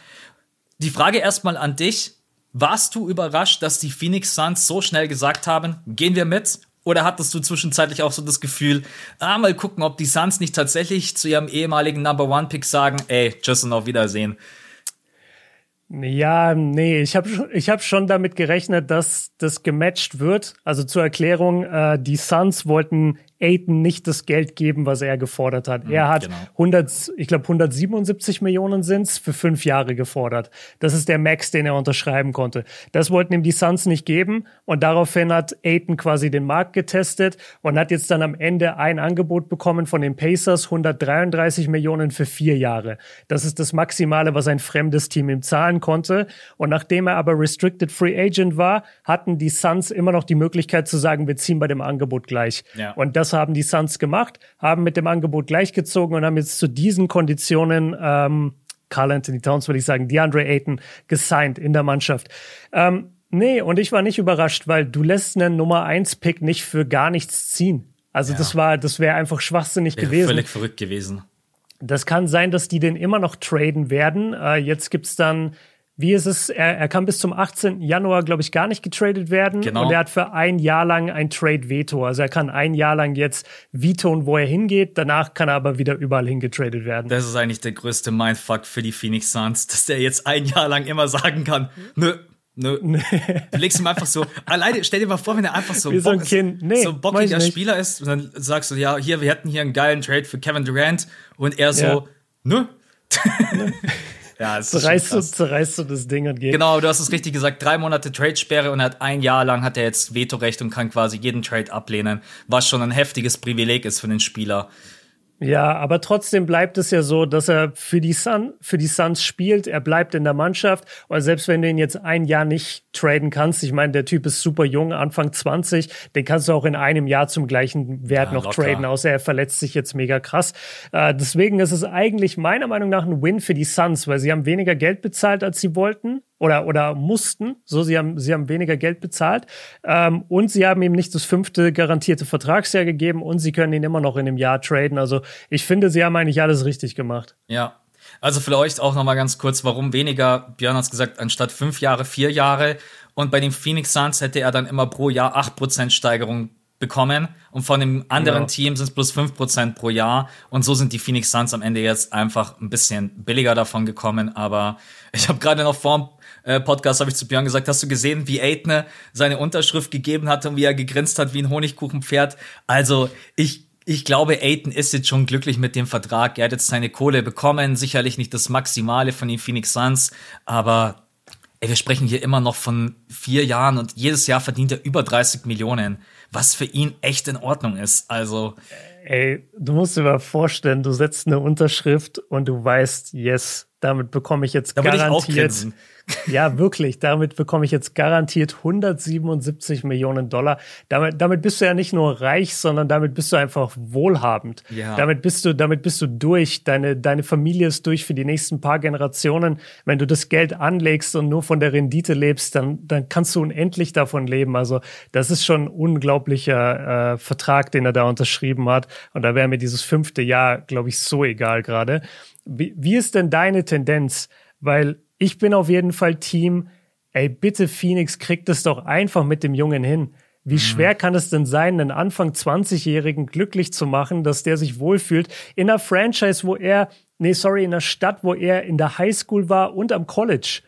Die Frage erstmal an dich Warst du überrascht, dass die Phoenix Suns so schnell gesagt haben, gehen wir mit? Oder hattest du zwischenzeitlich auch so das Gefühl, ah, mal gucken, ob die Suns nicht tatsächlich zu ihrem ehemaligen Number One Pick sagen, ey, tschüss und auf Wiedersehen? Ja, nee, ich habe ich hab schon damit gerechnet, dass das gematcht wird. Also zur Erklärung, äh, die Suns wollten Aiton nicht das Geld geben, was er gefordert hat. er hat genau. 100, ich glaube 177 Millionen sind's für fünf Jahre gefordert. Das ist der Max, den er unterschreiben konnte. Das wollten ihm die Suns nicht geben und daraufhin hat Aiton quasi den Markt getestet und hat jetzt dann am Ende ein Angebot bekommen von den Pacers, 133 Millionen für vier Jahre. Das ist das Maximale, was ein fremdes Team ihm zahlen konnte. Und nachdem er aber Restricted Free Agent war, hatten die Suns immer noch die Möglichkeit zu sagen, wir ziehen bei dem Angebot gleich. Ja. Und das haben die Suns gemacht, haben mit dem Angebot gleichgezogen und haben jetzt zu diesen Konditionen ähm, Carl Anthony Towns, würde ich sagen, DeAndre Ayton gesigned in der Mannschaft. Ähm, nee, und ich war nicht überrascht, weil du lässt einen Nummer 1 Pick nicht für gar nichts ziehen. Also ja. das war, das wäre einfach schwachsinnig wäre gewesen. Völlig verrückt gewesen. Das kann sein, dass die den immer noch traden werden. Äh, jetzt gibt's dann wie ist es? Er, er kann bis zum 18. Januar, glaube ich, gar nicht getradet werden. Genau. Und er hat für ein Jahr lang ein Trade-Veto. Also er kann ein Jahr lang jetzt vetoen, wo er hingeht. Danach kann er aber wieder überall hingetradet werden. Das ist eigentlich der größte Mindfuck für die Phoenix Suns, dass der jetzt ein Jahr lang immer sagen kann, nö, Nö. Du legst ihm einfach so, alleine, stell dir mal vor, wenn er einfach so, Wie so ein kind. Nee, so bockiger Spieler ist und dann sagst du, ja, hier, wir hätten hier einen geilen Trade für Kevin Durant und er so, ja. nö. Ja, es zerreißt, du, zerreißt du das Ding und geht. Genau, du hast es richtig gesagt. Drei Monate Trade-Sperre und er hat ein Jahr lang hat er jetzt Vetorecht und kann quasi jeden Trade ablehnen, was schon ein heftiges Privileg ist für den Spieler. Ja, aber trotzdem bleibt es ja so, dass er für die Sun, für die Suns spielt. Er bleibt in der Mannschaft. Und selbst wenn du ihn jetzt ein Jahr nicht traden kannst, ich meine, der Typ ist super jung, Anfang 20, den kannst du auch in einem Jahr zum gleichen Wert ja, noch locker. traden, außer er verletzt sich jetzt mega krass. Äh, deswegen ist es eigentlich meiner Meinung nach ein Win für die Suns, weil sie haben weniger Geld bezahlt, als sie wollten oder, oder mussten. So, sie haben, sie haben weniger Geld bezahlt. Ähm, und sie haben ihm nicht das fünfte garantierte Vertragsjahr gegeben und sie können ihn immer noch in einem Jahr traden. Also ich finde, sie haben eigentlich alles richtig gemacht. Ja. Also vielleicht auch noch mal ganz kurz, warum weniger? Björn hat gesagt, anstatt fünf Jahre, vier Jahre. Und bei den Phoenix Suns hätte er dann immer pro Jahr acht Prozent Steigerung bekommen und von dem anderen ja. Team sind es plus fünf Prozent pro Jahr und so sind die Phoenix Suns am Ende jetzt einfach ein bisschen billiger davon gekommen, aber ich habe gerade noch vor äh, Podcast habe ich zu Björn gesagt, hast du gesehen, wie Aitne seine Unterschrift gegeben hat und wie er gegrinst hat wie ein Honigkuchenpferd? Also ich ich glaube, Aiden ist jetzt schon glücklich mit dem Vertrag. Er hat jetzt seine Kohle bekommen. Sicherlich nicht das Maximale von den Phoenix Suns, aber ey, wir sprechen hier immer noch von vier Jahren und jedes Jahr verdient er über 30 Millionen, was für ihn echt in Ordnung ist. Also. Ey, du musst dir mal vorstellen, du setzt eine Unterschrift und du weißt, yes, damit bekomme ich jetzt da garantiert. Ich ja, wirklich. Damit bekomme ich jetzt garantiert 177 Millionen Dollar. Damit, damit bist du ja nicht nur reich, sondern damit bist du einfach wohlhabend. Ja. Damit bist du, damit bist du durch. Deine, deine Familie ist durch für die nächsten paar Generationen. Wenn du das Geld anlegst und nur von der Rendite lebst, dann, dann kannst du unendlich davon leben. Also, das ist schon ein unglaublicher äh, Vertrag, den er da unterschrieben hat. Und da wäre mir dieses fünfte Jahr, glaube ich, so egal gerade. Wie, wie ist denn deine Tendenz? Weil ich bin auf jeden Fall Team, ey, bitte Phoenix, kriegt es doch einfach mit dem Jungen hin. Wie mhm. schwer kann es denn sein, einen Anfang 20-Jährigen glücklich zu machen, dass der sich wohlfühlt in einer Franchise, wo er, nee, sorry, in einer Stadt, wo er in der Highschool war und am College.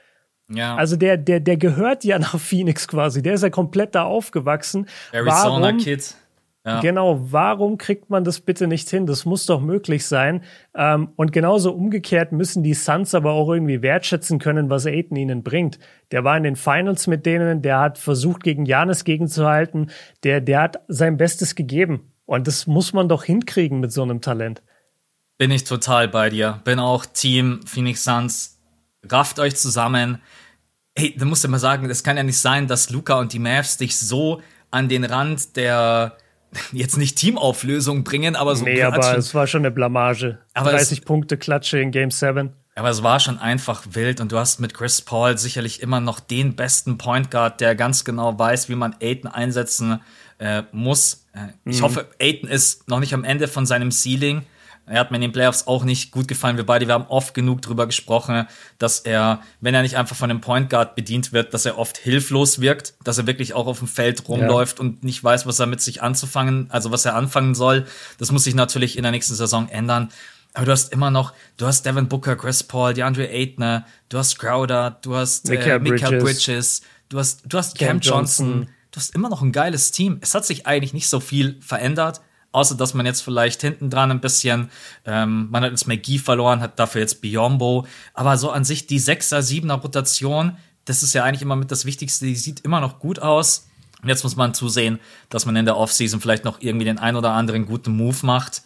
Ja. Also der, der, der gehört ja nach Phoenix quasi. Der ist ja komplett da aufgewachsen. Arizona Warum? Kid. Ja. Genau, warum kriegt man das bitte nicht hin? Das muss doch möglich sein. Ähm, und genauso umgekehrt müssen die Suns aber auch irgendwie wertschätzen können, was Aiden ihnen bringt. Der war in den Finals mit denen, der hat versucht, gegen Janis gegenzuhalten, der, der hat sein Bestes gegeben. Und das muss man doch hinkriegen mit so einem Talent. Bin ich total bei dir. Bin auch Team Phoenix Suns. Rafft euch zusammen. Hey, da musst du mal sagen, es kann ja nicht sein, dass Luca und die Mavs dich so an den Rand der jetzt nicht Teamauflösung bringen, aber so. Nee, aber es war schon eine Blamage. Aber 30 es, Punkte Klatsche in Game 7. Aber es war schon einfach wild und du hast mit Chris Paul sicherlich immer noch den besten Point Guard, der ganz genau weiß, wie man Aiden einsetzen äh, muss. Äh, ich mhm. hoffe, Aiden ist noch nicht am Ende von seinem Ceiling, Er hat mir in den Playoffs auch nicht gut gefallen. Wir beide, wir haben oft genug drüber gesprochen, dass er, wenn er nicht einfach von einem Point Guard bedient wird, dass er oft hilflos wirkt, dass er wirklich auch auf dem Feld rumläuft ja. und nicht weiß, was er mit sich anzufangen, also was er anfangen soll. Das muss sich natürlich in der nächsten Saison ändern. Aber du hast immer noch, du hast Devin Booker, Chris Paul, DeAndre Aitner, du hast Crowder, du hast äh, Bridges. Bridges, du hast, du hast Cam, Cam Johnson. Johnson. Du hast immer noch ein geiles Team. Es hat sich eigentlich nicht so viel verändert, außer dass man jetzt vielleicht hinten dran ein bisschen, ähm, man hat jetzt McGee verloren, hat dafür jetzt Biombo. Aber so an sich die Sechser, Siebener Rotation, das ist ja eigentlich immer mit das Wichtigste. Die sieht immer noch gut aus. Und jetzt muss man zusehen, dass man in der Offseason vielleicht noch irgendwie den ein oder anderen guten Move macht.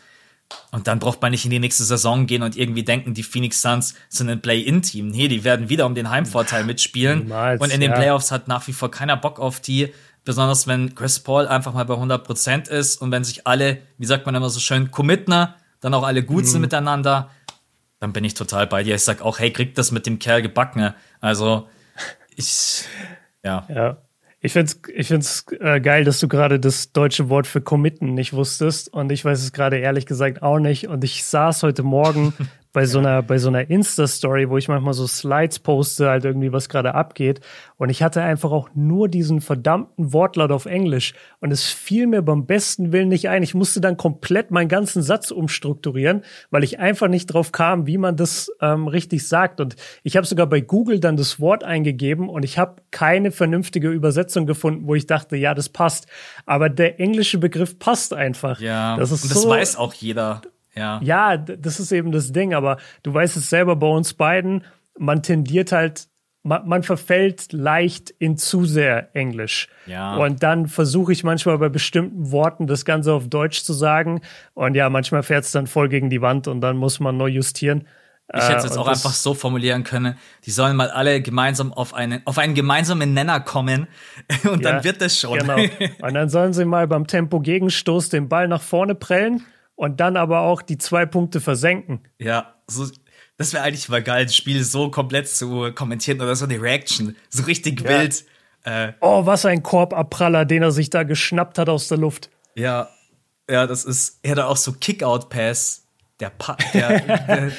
Und dann braucht man nicht in die nächste Saison gehen und irgendwie denken, die Phoenix Suns sind ein Play-In-Team. Nee, die werden wieder um den Heimvorteil mitspielen. Niemals, und in den ja. Playoffs hat nach wie vor keiner Bock auf die. Besonders wenn Chris Paul einfach mal bei 100% ist und wenn sich alle, wie sagt man immer so schön, committen, dann auch alle gut mhm. sind miteinander, dann bin ich total bei dir. Ich sag auch, hey, kriegt das mit dem Kerl gebacken. Also, ich, ja. Ja. Ich finde es ich find's, äh, geil, dass du gerade das deutsche Wort für committen nicht wusstest. Und ich weiß es gerade ehrlich gesagt auch nicht. Und ich saß heute Morgen bei so einer, bei so einer Insta-Story, wo ich manchmal so Slides poste, halt irgendwie, was gerade abgeht. Und ich hatte einfach auch nur diesen verdammten Wortlaut auf Englisch. Und es fiel mir beim besten Willen nicht ein. Ich musste dann komplett meinen ganzen Satz umstrukturieren, weil ich einfach nicht drauf kam, wie man das ähm, richtig sagt. Und ich habe sogar bei Google dann das Wort eingegeben und ich habe keine vernünftige Übersetzung gefunden, wo ich dachte, ja, das passt. Aber der englische Begriff passt einfach. Ja, das ist und das so, weiß auch jeder. Ja. ja, das ist eben das Ding, aber du weißt es selber bei uns beiden, man tendiert halt, man, man verfällt leicht in zu sehr Englisch. Ja. Und dann versuche ich manchmal bei bestimmten Worten das Ganze auf Deutsch zu sagen. Und ja, manchmal fährt es dann voll gegen die Wand und dann muss man neu justieren. Ich hätte es jetzt äh, auch einfach so formulieren können, die sollen mal alle gemeinsam auf einen, auf einen gemeinsamen Nenner kommen und ja, dann wird das schon. Genau. Und dann sollen sie mal beim Tempo-Gegenstoß den Ball nach vorne prellen und dann aber auch die zwei Punkte versenken. Ja, so, das wäre eigentlich mal geil, das Spiel so komplett zu kommentieren oder so eine Reaction. So richtig ja. wild. Äh, oh, was ein Korbabpraller, den er sich da geschnappt hat aus der Luft. Ja, ja, das ist, er hat auch so Kickout-Pass. Der, pa der, der,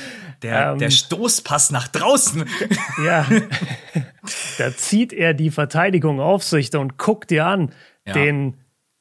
der, um, der ähm. Stoßpass nach draußen. Ja, da zieht er die Verteidigung auf sich und guckt dir an, ja. den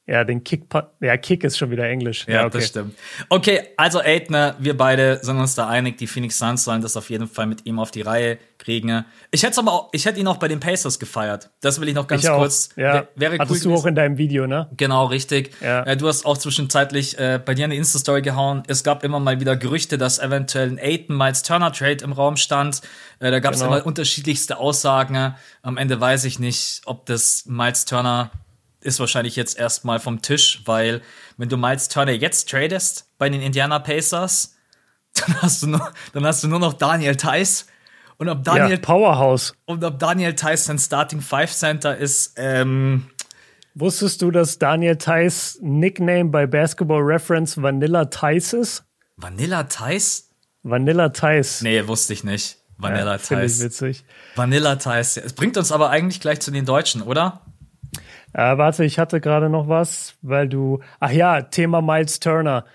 ja, den Kick, ja, Kick ist schon wieder Englisch. Ja, ja okay. das stimmt. Okay, also Aitner, wir beide sind uns da einig, die Phoenix Suns sollen das auf jeden Fall mit ihm auf die Reihe kriegen. Ich hätte aber auch, ich hätte ihn auch bei den Pacers gefeiert. Das will ich noch ganz ich kurz. Ja. Wäre Hattest cool du auch in deinem Video, ne? Genau, richtig. Ja. Äh, du hast auch zwischenzeitlich äh, bei dir eine Insta-Story gehauen. Es gab immer mal wieder Gerüchte, dass eventuell ein Aiton Miles Turner Trade im Raum stand. Äh, da gab es genau. immer unterschiedlichste Aussagen. Am Ende weiß ich nicht, ob das Miles Turner ist wahrscheinlich jetzt erstmal vom Tisch, weil wenn du Miles Turner jetzt tradest bei den Indiana Pacers, dann hast du nur, dann hast du nur noch Daniel Theiss. Und ob Daniel ja, Powerhouse und ob Daniel Theiss sein Starting Five Center ist, ähm, Wusstest du, dass Daniel Theiss Nickname bei Basketball Reference Vanilla Theiss ist? Vanilla Theiss? Vanilla Theiss. Nee, wusste ich nicht. Vanilla ja, Theiss. Ich witzig. Vanilla Theiss. Es bringt uns aber eigentlich gleich zu den Deutschen, oder? Äh, warte, ich hatte gerade noch was, weil du. Ach ja, Thema Miles Turner.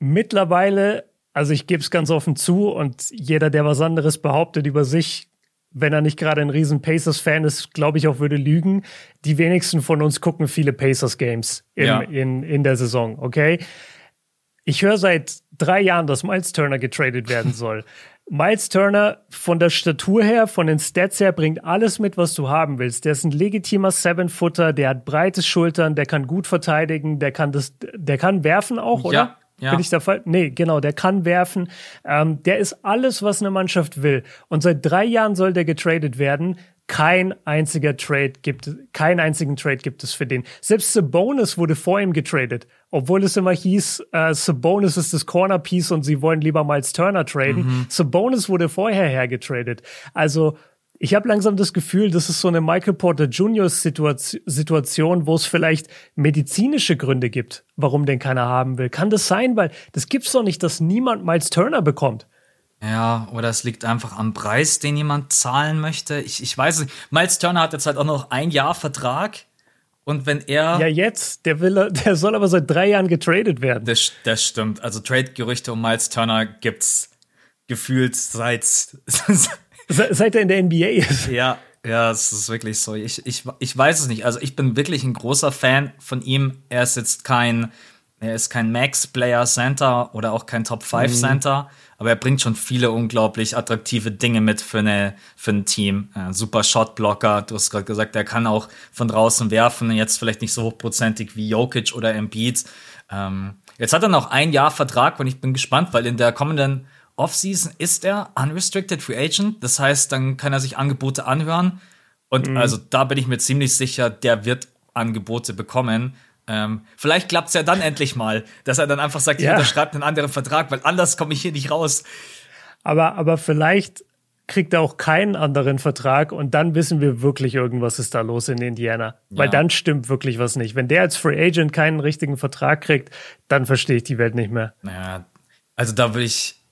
Mittlerweile, also ich gebe es ganz offen zu und jeder, der was anderes behauptet über sich, wenn er nicht gerade ein riesen Pacers-Fan ist, glaube ich auch würde lügen. Die wenigsten von uns gucken viele Pacers-Games ja. in, in der Saison, okay? Ich höre seit drei Jahren, dass Miles Turner getradet werden soll. Miles Turner von der Statur her, von den Stats her, bringt alles mit, was du haben willst. Der ist ein legitimer Seven-Footer, der hat breite Schultern, der kann gut verteidigen, der kann das, der kann werfen auch, oder? Ja. Ja. Bin ich da falsch? Nee, genau, der kann werfen. Ähm, der ist alles, was eine Mannschaft will. Und seit drei Jahren soll der getradet werden. Kein einziger Trade gibt, keinen einzigen Trade gibt es für den. Selbst Sabonis wurde vor ihm getradet, obwohl es immer hieß, äh, Sabonis ist das Corner Piece und sie wollen lieber Miles Turner traden. Mhm. Sabonis wurde vorher hergetradet. Also ich habe langsam das Gefühl, das ist so eine Michael Porter Jr. Situation, wo es vielleicht medizinische Gründe gibt, warum den keiner haben will. Kann das sein? Weil das gibt's doch nicht, dass niemand Miles Turner bekommt. Ja, oder es liegt einfach am Preis, den jemand zahlen möchte. Ich, ich weiß nicht. Miles Turner hat jetzt halt auch noch ein Jahr Vertrag. Und wenn er. Ja, jetzt, der will, der soll aber seit drei Jahren getradet werden. Das, das stimmt. Also Trade-Gerüchte um Miles Turner gibt's gefühlt seit. seit er in der NBA ist. Ja, ja, es ist wirklich so. Ich, ich, ich weiß es nicht. Also ich bin wirklich ein großer Fan von ihm. Er ist jetzt kein, er ist kein Max-Player Center oder auch kein Top 5 Center. Mhm aber er bringt schon viele unglaublich attraktive Dinge mit für, eine, für ein Team. Äh, super Shotblocker, du hast gerade gesagt, er kann auch von draußen werfen, jetzt vielleicht nicht so hochprozentig wie Jokic oder Embiid. Ähm, jetzt hat er noch ein Jahr Vertrag und ich bin gespannt, weil in der kommenden Offseason ist er unrestricted free agent, das heißt, dann kann er sich Angebote anhören und mhm. also da bin ich mir ziemlich sicher, der wird Angebote bekommen. Ähm, vielleicht klappt es ja dann endlich mal, dass er dann einfach sagt, ja. ich unterschreibe einen anderen Vertrag, weil anders komme ich hier nicht raus. Aber, aber vielleicht kriegt er auch keinen anderen Vertrag und dann wissen wir wirklich, irgendwas ist da los in Indiana. Ja. Weil dann stimmt wirklich was nicht. Wenn der als Free Agent keinen richtigen Vertrag kriegt, dann verstehe ich die Welt nicht mehr. Naja, also da würde ich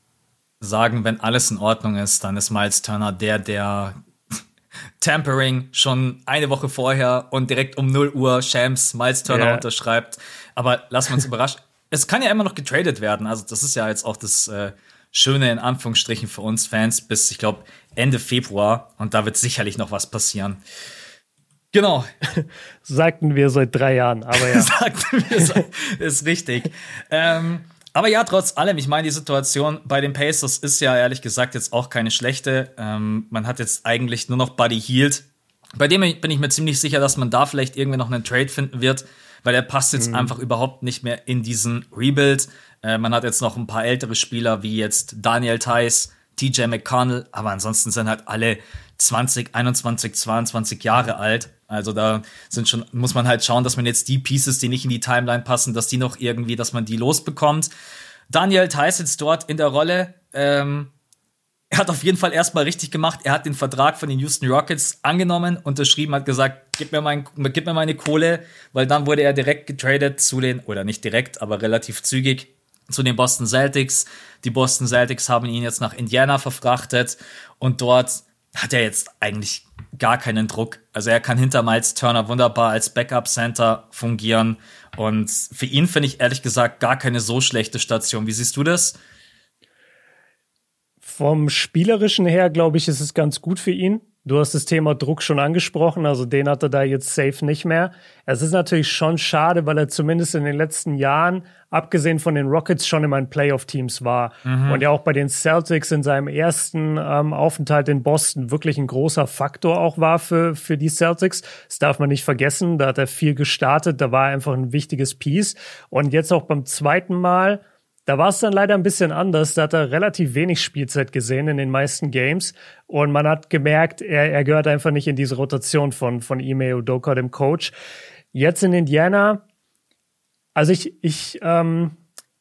sagen, wenn alles in Ordnung ist, dann ist Miles Turner der, der Tampering schon eine Woche vorher und direkt um 0 Uhr Shams Miles Turner yeah. unterschreibt. Aber lassen wir uns überraschen. Es kann ja immer noch getradet werden. Also, das ist ja jetzt auch das äh, Schöne in Anführungsstrichen für uns Fans bis, ich glaube, Ende Februar. Und da wird sicherlich noch was passieren. Genau. Sagten wir seit drei Jahren, aber ja. Sagten wir, ist richtig. ähm, aber ja, trotz allem, ich meine, die Situation bei den Pacers ist ja ehrlich gesagt jetzt auch keine schlechte. Ähm, man hat jetzt eigentlich nur noch Buddy Hield. Bei dem bin ich mir ziemlich sicher, dass man da vielleicht irgendwie noch einen Trade finden wird, weil er passt jetzt mhm. einfach überhaupt nicht mehr in diesen Rebuild. Äh, man hat jetzt noch ein paar ältere Spieler wie jetzt Daniel Theiss, TJ McConnell, aber ansonsten sind halt alle 20, 21, 22 Jahre alt. Also da sind schon, muss man halt schauen, dass man jetzt die Pieces, die nicht in die Timeline passen, dass die noch irgendwie, dass man die losbekommt. Daniel Theiss sitzt dort in der Rolle. Ähm, er hat auf jeden Fall erstmal richtig gemacht. Er hat den Vertrag von den Houston Rockets angenommen, unterschrieben, hat gesagt, gib mir, mein, gib mir meine Kohle, weil dann wurde er direkt getradet zu den, oder nicht direkt, aber relativ zügig zu den Boston Celtics. Die Boston Celtics haben ihn jetzt nach Indiana verfrachtet und dort hat er jetzt eigentlich gar keinen Druck. Also er kann hinter Miles Turner wunderbar als Backup-Center fungieren. Und für ihn finde ich ehrlich gesagt gar keine so schlechte Station. Wie siehst du das? Vom Spielerischen her, glaube ich, ist es ganz gut für ihn. Du hast das Thema Druck schon angesprochen, also den hat er da jetzt safe nicht mehr. Es ist natürlich schon schade, weil er zumindest in den letzten Jahren, abgesehen von den Rockets, schon in Playoff-Teams war. Mhm. Und ja auch bei den Celtics in seinem ersten ähm, Aufenthalt in Boston wirklich ein großer Faktor auch war für, für die Celtics. Das darf man nicht vergessen. Da hat er viel gestartet, da war er einfach ein wichtiges Piece. Und jetzt auch beim zweiten Mal da war es dann leider ein bisschen anders. Da hat er relativ wenig Spielzeit gesehen in den meisten Games. Und man hat gemerkt, er, er gehört einfach nicht in diese Rotation von, von Ime Udoka, dem Coach. Jetzt in Indiana, also ich, ich, ähm,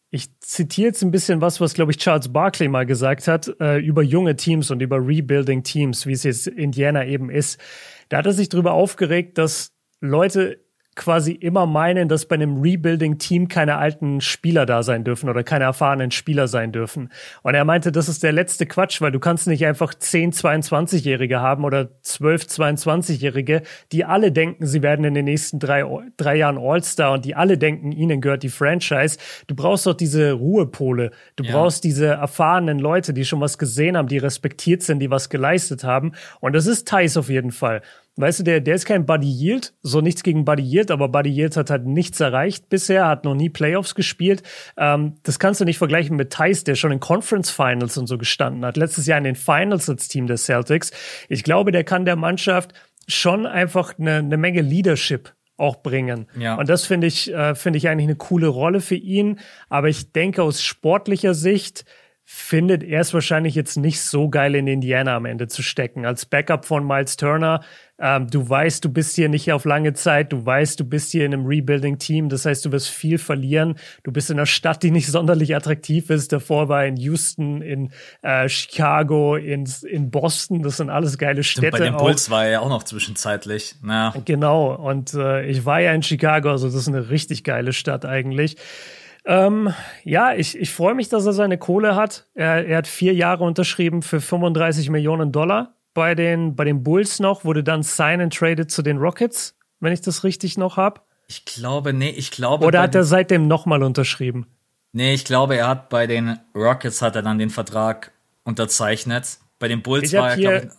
ich zitiere jetzt ein bisschen was, was, glaube ich, Charles Barkley mal gesagt hat, äh, über junge Teams und über Rebuilding Teams, wie es jetzt Indiana eben ist. Da hat er sich darüber aufgeregt, dass Leute quasi immer meinen, dass bei einem Rebuilding-Team keine alten Spieler da sein dürfen oder keine erfahrenen Spieler sein dürfen. Und er meinte, das ist der letzte Quatsch, weil du kannst nicht einfach 10, 22-Jährige haben oder 12, 22-Jährige, die alle denken, sie werden in den nächsten drei, drei Jahren All-Star und die alle denken, ihnen gehört die Franchise. Du brauchst doch diese Ruhepole. Du ja. brauchst diese erfahrenen Leute, die schon was gesehen haben, die respektiert sind, die was geleistet haben. Und das ist Thais auf jeden Fall. Weißt du, der, der ist kein Buddy Yield, so nichts gegen Buddy Yield, aber Buddy Yield hat halt nichts erreicht bisher, hat noch nie Playoffs gespielt. Ähm, das kannst du nicht vergleichen mit Thais, der schon in Conference Finals und so gestanden hat. Letztes Jahr in den Finals als Team der Celtics. Ich glaube, der kann der Mannschaft schon einfach eine, eine Menge Leadership auch bringen. Ja. Und das finde ich, äh, finde ich eigentlich eine coole Rolle für ihn. Aber ich denke aus sportlicher Sicht, findet er es wahrscheinlich jetzt nicht so geil in Indiana am Ende zu stecken. Als Backup von Miles Turner, ähm, du weißt, du bist hier nicht auf lange Zeit, du weißt, du bist hier in einem Rebuilding-Team, das heißt, du wirst viel verlieren. Du bist in einer Stadt, die nicht sonderlich attraktiv ist. Davor war in Houston, in äh, Chicago, in, in Boston, das sind alles geile Städte. Stimmt, bei den Bulls war er ja auch noch zwischenzeitlich. Naja. Genau, und äh, ich war ja in Chicago, also das ist eine richtig geile Stadt eigentlich. Ähm, ja, ich, ich freue mich, dass er seine Kohle hat. Er, er hat vier Jahre unterschrieben für 35 Millionen Dollar bei den, bei den Bulls noch, wurde dann sign and traded zu den Rockets, wenn ich das richtig noch habe. Ich glaube, nee, ich glaube. Oder hat er seitdem nochmal unterschrieben? Nee, ich glaube, er hat bei den Rockets hat er dann den Vertrag unterzeichnet. Bei den Bulls ich war er, glaube ich.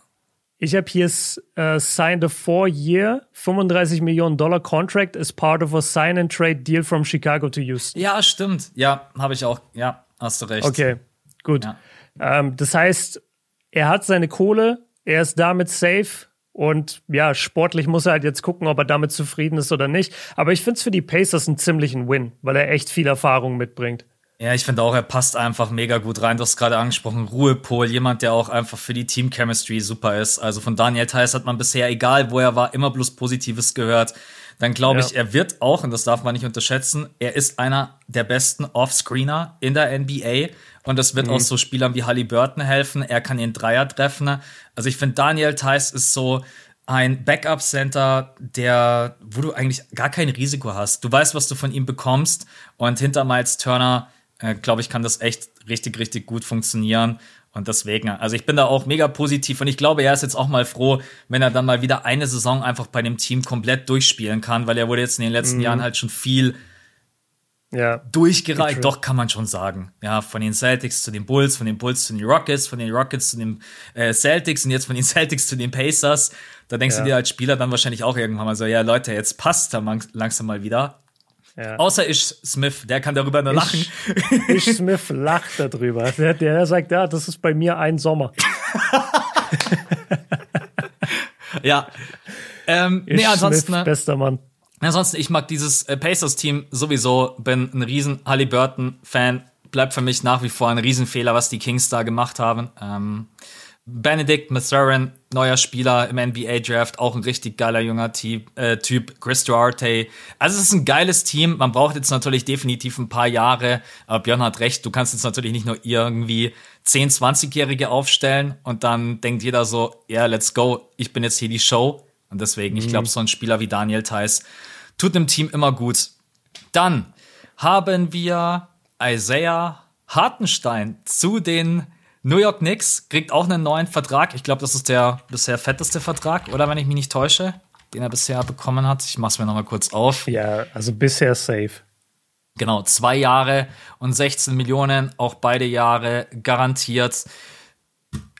Ich habe hier uh, signed a four-year, 35 Millionen Dollar Contract as part of a sign and trade deal from Chicago to Houston. Ja, stimmt. Ja, habe ich auch. Ja, hast du recht. Okay, gut. Ja. Ähm, das heißt, er hat seine Kohle, er ist damit safe und ja, sportlich muss er halt jetzt gucken, ob er damit zufrieden ist oder nicht. Aber ich finde es für die Pacers einen ziemlichen Win, weil er echt viel Erfahrung mitbringt. Ja, ich finde auch, er passt einfach mega gut rein. Du hast gerade angesprochen, Ruhepol, jemand, der auch einfach für die Team Chemistry super ist. Also von Daniel Theiss hat man bisher, egal wo er war, immer bloß Positives gehört. Dann glaube ja. ich, er wird auch, und das darf man nicht unterschätzen, er ist einer der besten Offscreener in der NBA. Und das wird mhm. auch so Spielern wie Halliburton helfen. Er kann ihn Dreier treffen. Also ich finde, Daniel Theiss ist so, ein Backup-Center, der, wo du eigentlich gar kein Risiko hast. Du weißt, was du von ihm bekommst. Und hinter Miles Turner äh, glaube ich, kann das echt richtig, richtig gut funktionieren. Und deswegen, also ich bin da auch mega positiv und ich glaube, er ist jetzt auch mal froh, wenn er dann mal wieder eine Saison einfach bei dem Team komplett durchspielen kann, weil er wurde jetzt in den letzten mhm. Jahren halt schon viel ja, durchgereicht. Doch, kann man schon sagen. Ja, von den Celtics zu den Bulls, von den Bulls zu den Rockets, von den Rockets zu den äh, Celtics und jetzt von den Celtics zu den Pacers. Da denkst ja. du dir als Spieler dann wahrscheinlich auch irgendwann mal so, ja Leute, jetzt passt da langsam mal wieder. Ja. Außer Ish Smith, der kann darüber nur lachen. Ish, Ish Smith lacht darüber. Der, der sagt, ja, das ist bei mir ein Sommer. ja. Ähm, Ish nee, ansonsten. Smith, bester Mann. Ansonsten, ich mag dieses äh, Pacers-Team sowieso, bin ein riesen Halliburton-Fan. Bleibt für mich nach wie vor ein Riesenfehler, was die Kings da gemacht haben. Ähm, Benedict Mathurin, neuer Spieler im NBA-Draft, auch ein richtig geiler junger Typ, äh, typ. Chris Duarte. Also es ist ein geiles Team. Man braucht jetzt natürlich definitiv ein paar Jahre. Aber Björn hat recht, du kannst jetzt natürlich nicht nur irgendwie 10-, 20-Jährige aufstellen und dann denkt jeder so, ja, yeah, let's go, ich bin jetzt hier die Show. Und deswegen, mhm. ich glaube, so ein Spieler wie Daniel Theiss tut dem Team immer gut. Dann haben wir Isaiah Hartenstein zu den New York Knicks kriegt auch einen neuen Vertrag. Ich glaube, das ist der bisher fetteste Vertrag, oder wenn ich mich nicht täusche, den er bisher bekommen hat. Ich mache es mir nochmal kurz auf. Ja, also bisher safe. Genau, zwei Jahre und 16 Millionen, auch beide Jahre garantiert.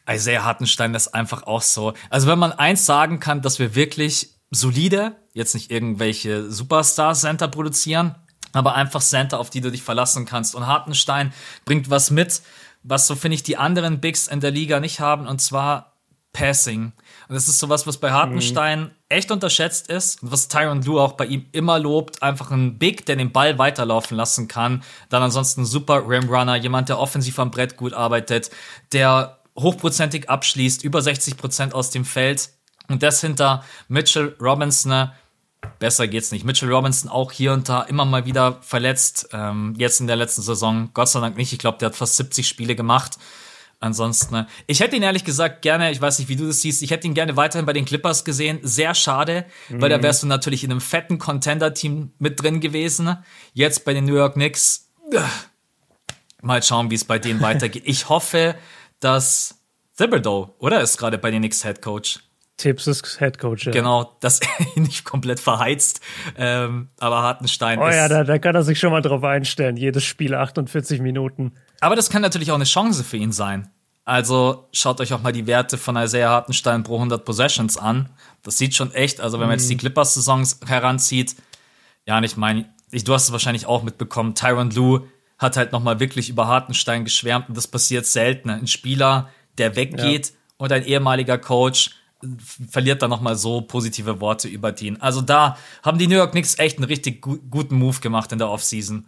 Isaiah Hartenstein ist einfach auch so. Also wenn man eins sagen kann, dass wir wirklich solide, jetzt nicht irgendwelche Superstar-Center produzieren, aber einfach Center, auf die du dich verlassen kannst. Und Hartenstein bringt was mit, was so finde ich die anderen Bigs in der Liga nicht haben, und zwar Passing. Und das ist sowas, was bei Hartenstein mhm. echt unterschätzt ist und was Tyron Lue auch bei ihm immer lobt. Einfach ein Big, der den Ball weiterlaufen lassen kann. Dann ansonsten ein super Rimrunner, jemand, der offensiv am Brett gut arbeitet, der hochprozentig abschließt, über 60 Prozent aus dem Feld. Und das hinter Mitchell Robinson, besser geht's nicht. Mitchell Robinson auch hier und da immer mal wieder verletzt. Ähm, jetzt in der letzten Saison, Gott sei Dank nicht. Ich glaube, der hat fast 70 Spiele gemacht. Ansonsten, ne, ich hätte ihn ehrlich gesagt gerne, ich weiß nicht, wie du das siehst, ich hätte ihn gerne weiterhin bei den Clippers gesehen. Sehr schade, mhm. weil da mhm. wärst du natürlich in einem fetten Contender-Team mit drin gewesen. Jetzt bei den New York Knicks, mal schauen, wie es bei denen weitergeht. Ich hoffe, dass Thibodeau, oder? Ist gerade bei den Knicks Head Coach. Tipps ist Head Coach. Ja. Genau, dass er nicht komplett verheizt. Ähm, aber Hartenstein oh, ist. Oh ja, da, da kann er sich schon mal drauf einstellen. Jedes Spiel 48 Minuten. Aber das kann natürlich auch eine Chance für ihn sein. Also schaut euch auch mal die Werte von Isaiah Hartenstein pro 100 Possessions an. Das sieht schon echt, also wenn man jetzt die mhm. Clippers-Saisons heranzieht, ja, und ich meine, du hast es wahrscheinlich auch mitbekommen, Tyron Lue hat halt nochmal wirklich über Hartenstein geschwärmt und das passiert selten. Ein Spieler, der weggeht ja. und ein ehemaliger Coach verliert dann nochmal so positive Worte über den. Also da haben die New York Knicks echt einen richtig gu guten Move gemacht in der Offseason.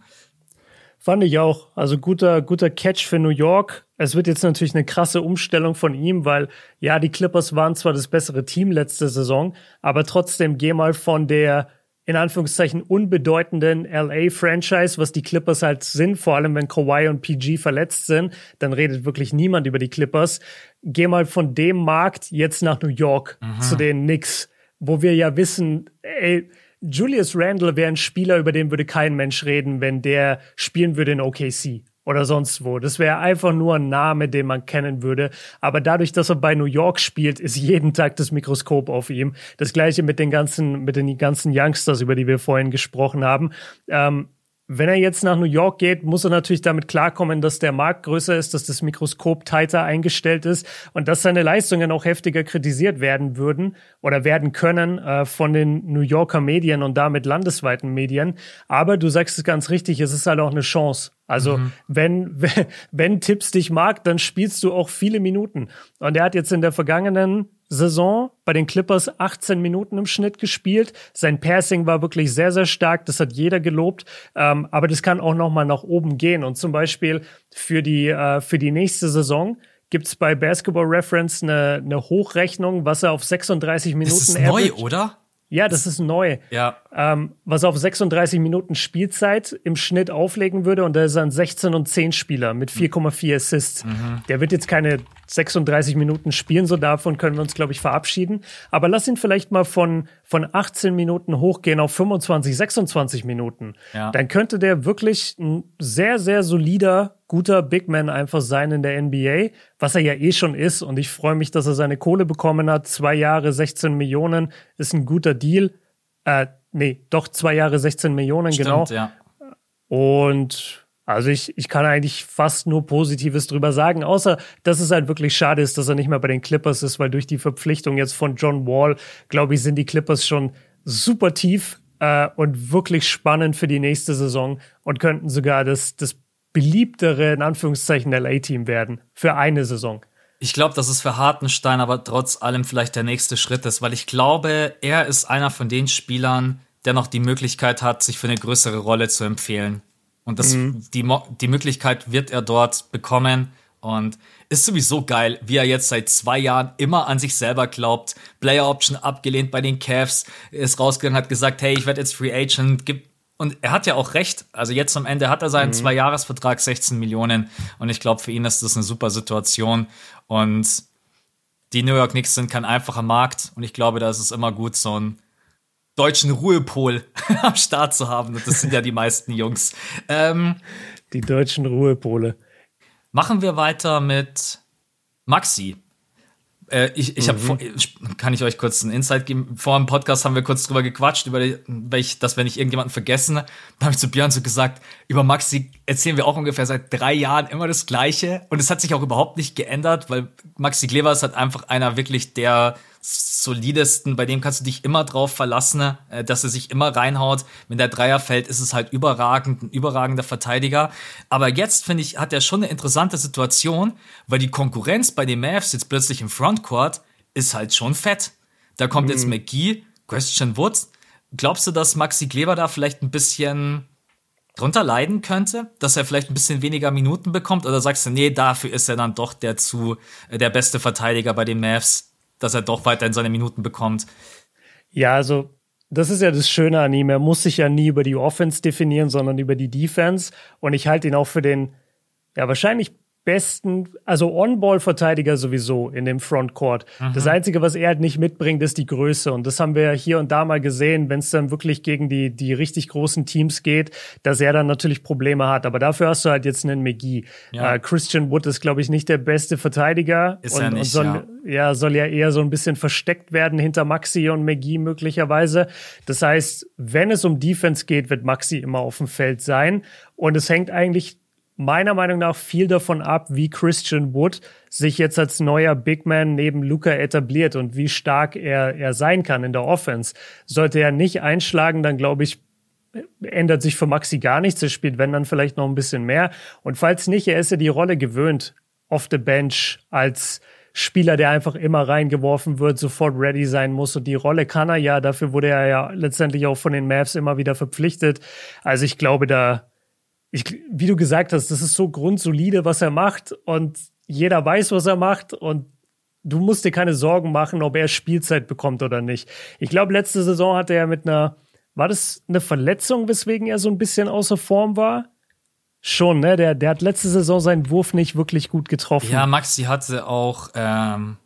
Fand ich auch. Also guter, guter Catch für New York. Es wird jetzt natürlich eine krasse Umstellung von ihm, weil ja, die Clippers waren zwar das bessere Team letzte Saison, aber trotzdem geh mal von der in Anführungszeichen unbedeutenden LA-Franchise, was die Clippers halt sind, vor allem wenn Kawhi und PG verletzt sind, dann redet wirklich niemand über die Clippers. Geh mal von dem Markt jetzt nach New York mhm. zu den Knicks, wo wir ja wissen, ey, Julius Randle wäre ein Spieler, über den würde kein Mensch reden, wenn der spielen würde in OKC. Oder sonst wo. Das wäre einfach nur ein Name, den man kennen würde. Aber dadurch, dass er bei New York spielt, ist jeden Tag das Mikroskop auf ihm. Das gleiche mit den ganzen, mit den ganzen Youngsters, über die wir vorhin gesprochen haben. Ähm, wenn er jetzt nach New York geht, muss er natürlich damit klarkommen, dass der Markt größer ist, dass das Mikroskop tighter eingestellt ist und dass seine Leistungen auch heftiger kritisiert werden würden oder werden können äh, von den New Yorker Medien und damit landesweiten Medien. Aber du sagst es ganz richtig, es ist halt auch eine Chance. Also mhm. wenn, wenn, wenn Tipps dich mag, dann spielst du auch viele Minuten. Und er hat jetzt in der vergangenen Saison bei den Clippers 18 Minuten im Schnitt gespielt. Sein Passing war wirklich sehr, sehr stark. Das hat jeder gelobt. Ähm, aber das kann auch noch mal nach oben gehen. Und zum Beispiel für die, äh, für die nächste Saison gibt's bei Basketball Reference eine, eine Hochrechnung, was er auf 36 Minuten das ist neu, oder? Ja, das ist neu. Ja. Ähm, was auf 36 Minuten Spielzeit im Schnitt auflegen würde und da ist ein 16 und 10 Spieler mit 4,4 Assists. Mhm. Der wird jetzt keine 36 Minuten spielen, so davon können wir uns, glaube ich, verabschieden. Aber lass ihn vielleicht mal von, von 18 Minuten hochgehen auf 25, 26 Minuten. Ja. Dann könnte der wirklich ein sehr, sehr solider guter Big Man einfach sein in der NBA, was er ja eh schon ist. Und ich freue mich, dass er seine Kohle bekommen hat. Zwei Jahre, 16 Millionen ist ein guter Deal. Äh, nee, doch zwei Jahre, 16 Millionen, Stimmt, genau. Ja. Und also ich, ich kann eigentlich fast nur Positives drüber sagen, außer dass es halt wirklich schade ist, dass er nicht mehr bei den Clippers ist, weil durch die Verpflichtung jetzt von John Wall, glaube ich, sind die Clippers schon super tief äh, und wirklich spannend für die nächste Saison und könnten sogar das, das beliebtere, in Anführungszeichen, LA-Team werden für eine Saison. Ich glaube, dass es für Hartenstein aber trotz allem vielleicht der nächste Schritt ist, weil ich glaube, er ist einer von den Spielern, der noch die Möglichkeit hat, sich für eine größere Rolle zu empfehlen. Und das, mhm. die, die Möglichkeit wird er dort bekommen. Und ist sowieso geil, wie er jetzt seit zwei Jahren immer an sich selber glaubt. Player Option abgelehnt bei den Cavs, ist rausgegangen, hat gesagt, hey, ich werde jetzt Free Agent, und er hat ja auch recht. Also jetzt am Ende hat er seinen mhm. Zwei-Jahres-Vertrag 16 Millionen. Und ich glaube, für ihn ist das eine super Situation. Und die New York Knicks sind kein einfacher Markt. Und ich glaube, da ist es immer gut, so einen deutschen Ruhepol am Start zu haben. Und das sind ja die meisten Jungs. Ähm, die deutschen Ruhepole. Machen wir weiter mit Maxi. Äh, ich ich habe, mhm. kann ich euch kurz einen Insight geben? Vor dem Podcast haben wir kurz drüber gequatscht, über die, welch, dass wenn ich irgendjemanden vergessen, dann habe ich zu Björn so gesagt, über Maxi erzählen wir auch ungefähr seit drei Jahren immer das Gleiche und es hat sich auch überhaupt nicht geändert, weil Maxi Kleber ist halt einfach einer wirklich der solidesten, bei dem kannst du dich immer drauf verlassen, äh, dass er sich immer reinhaut. Wenn der Dreier fällt, ist es halt überragend, ein überragender Verteidiger. Aber jetzt, finde ich, hat er schon eine interessante Situation, weil die Konkurrenz bei den Mavs jetzt plötzlich im Frontcourt ist halt schon fett. Da kommt mhm. jetzt McGee, Christian Wood. Glaubst du, dass Maxi Kleber da vielleicht ein bisschen drunter leiden könnte, dass er vielleicht ein bisschen weniger Minuten bekommt? Oder sagst du, nee, dafür ist er dann doch der zu, äh, der beste Verteidiger bei den Mavs? dass er doch weiterhin seine Minuten bekommt. Ja, also das ist ja das Schöne an ihm. Er muss sich ja nie über die Offense definieren, sondern über die Defense. Und ich halte ihn auch für den, ja, wahrscheinlich besten, also On-Ball-Verteidiger sowieso in dem Frontcourt. Mhm. Das Einzige, was er halt nicht mitbringt, ist die Größe. Und das haben wir hier und da mal gesehen, wenn es dann wirklich gegen die, die richtig großen Teams geht, dass er dann natürlich Probleme hat. Aber dafür hast du halt jetzt einen McGee. Ja. Äh, Christian Wood ist, glaube ich, nicht der beste Verteidiger. Ist und, er nicht, und soll, ja. ja. soll ja eher so ein bisschen versteckt werden hinter Maxi und McGee möglicherweise. Das heißt, wenn es um Defense geht, wird Maxi immer auf dem Feld sein. Und es hängt eigentlich meiner Meinung nach viel davon ab, wie Christian Wood sich jetzt als neuer Big Man neben Luca etabliert und wie stark er, er sein kann in der Offense. Sollte er nicht einschlagen, dann glaube ich, ändert sich für Maxi gar nichts. Er spielt, wenn dann vielleicht noch ein bisschen mehr. Und falls nicht, er ist ja die Rolle gewöhnt, off the bench als Spieler, der einfach immer reingeworfen wird, sofort ready sein muss. Und die Rolle kann er ja. Dafür wurde er ja letztendlich auch von den Mavs immer wieder verpflichtet. Also ich glaube, da, ich, wie du gesagt hast, das ist so grundsolide, was er macht und jeder weiß, was er macht und du musst dir keine Sorgen machen, ob er Spielzeit bekommt oder nicht. Ich glaube, letzte Saison hatte er mit einer, war das eine Verletzung, weswegen er so ein bisschen außer Form war? Schon, ne? Der, der hat letzte Saison seinen Wurf nicht wirklich gut getroffen. Ja, Maxi hatte auch ähm,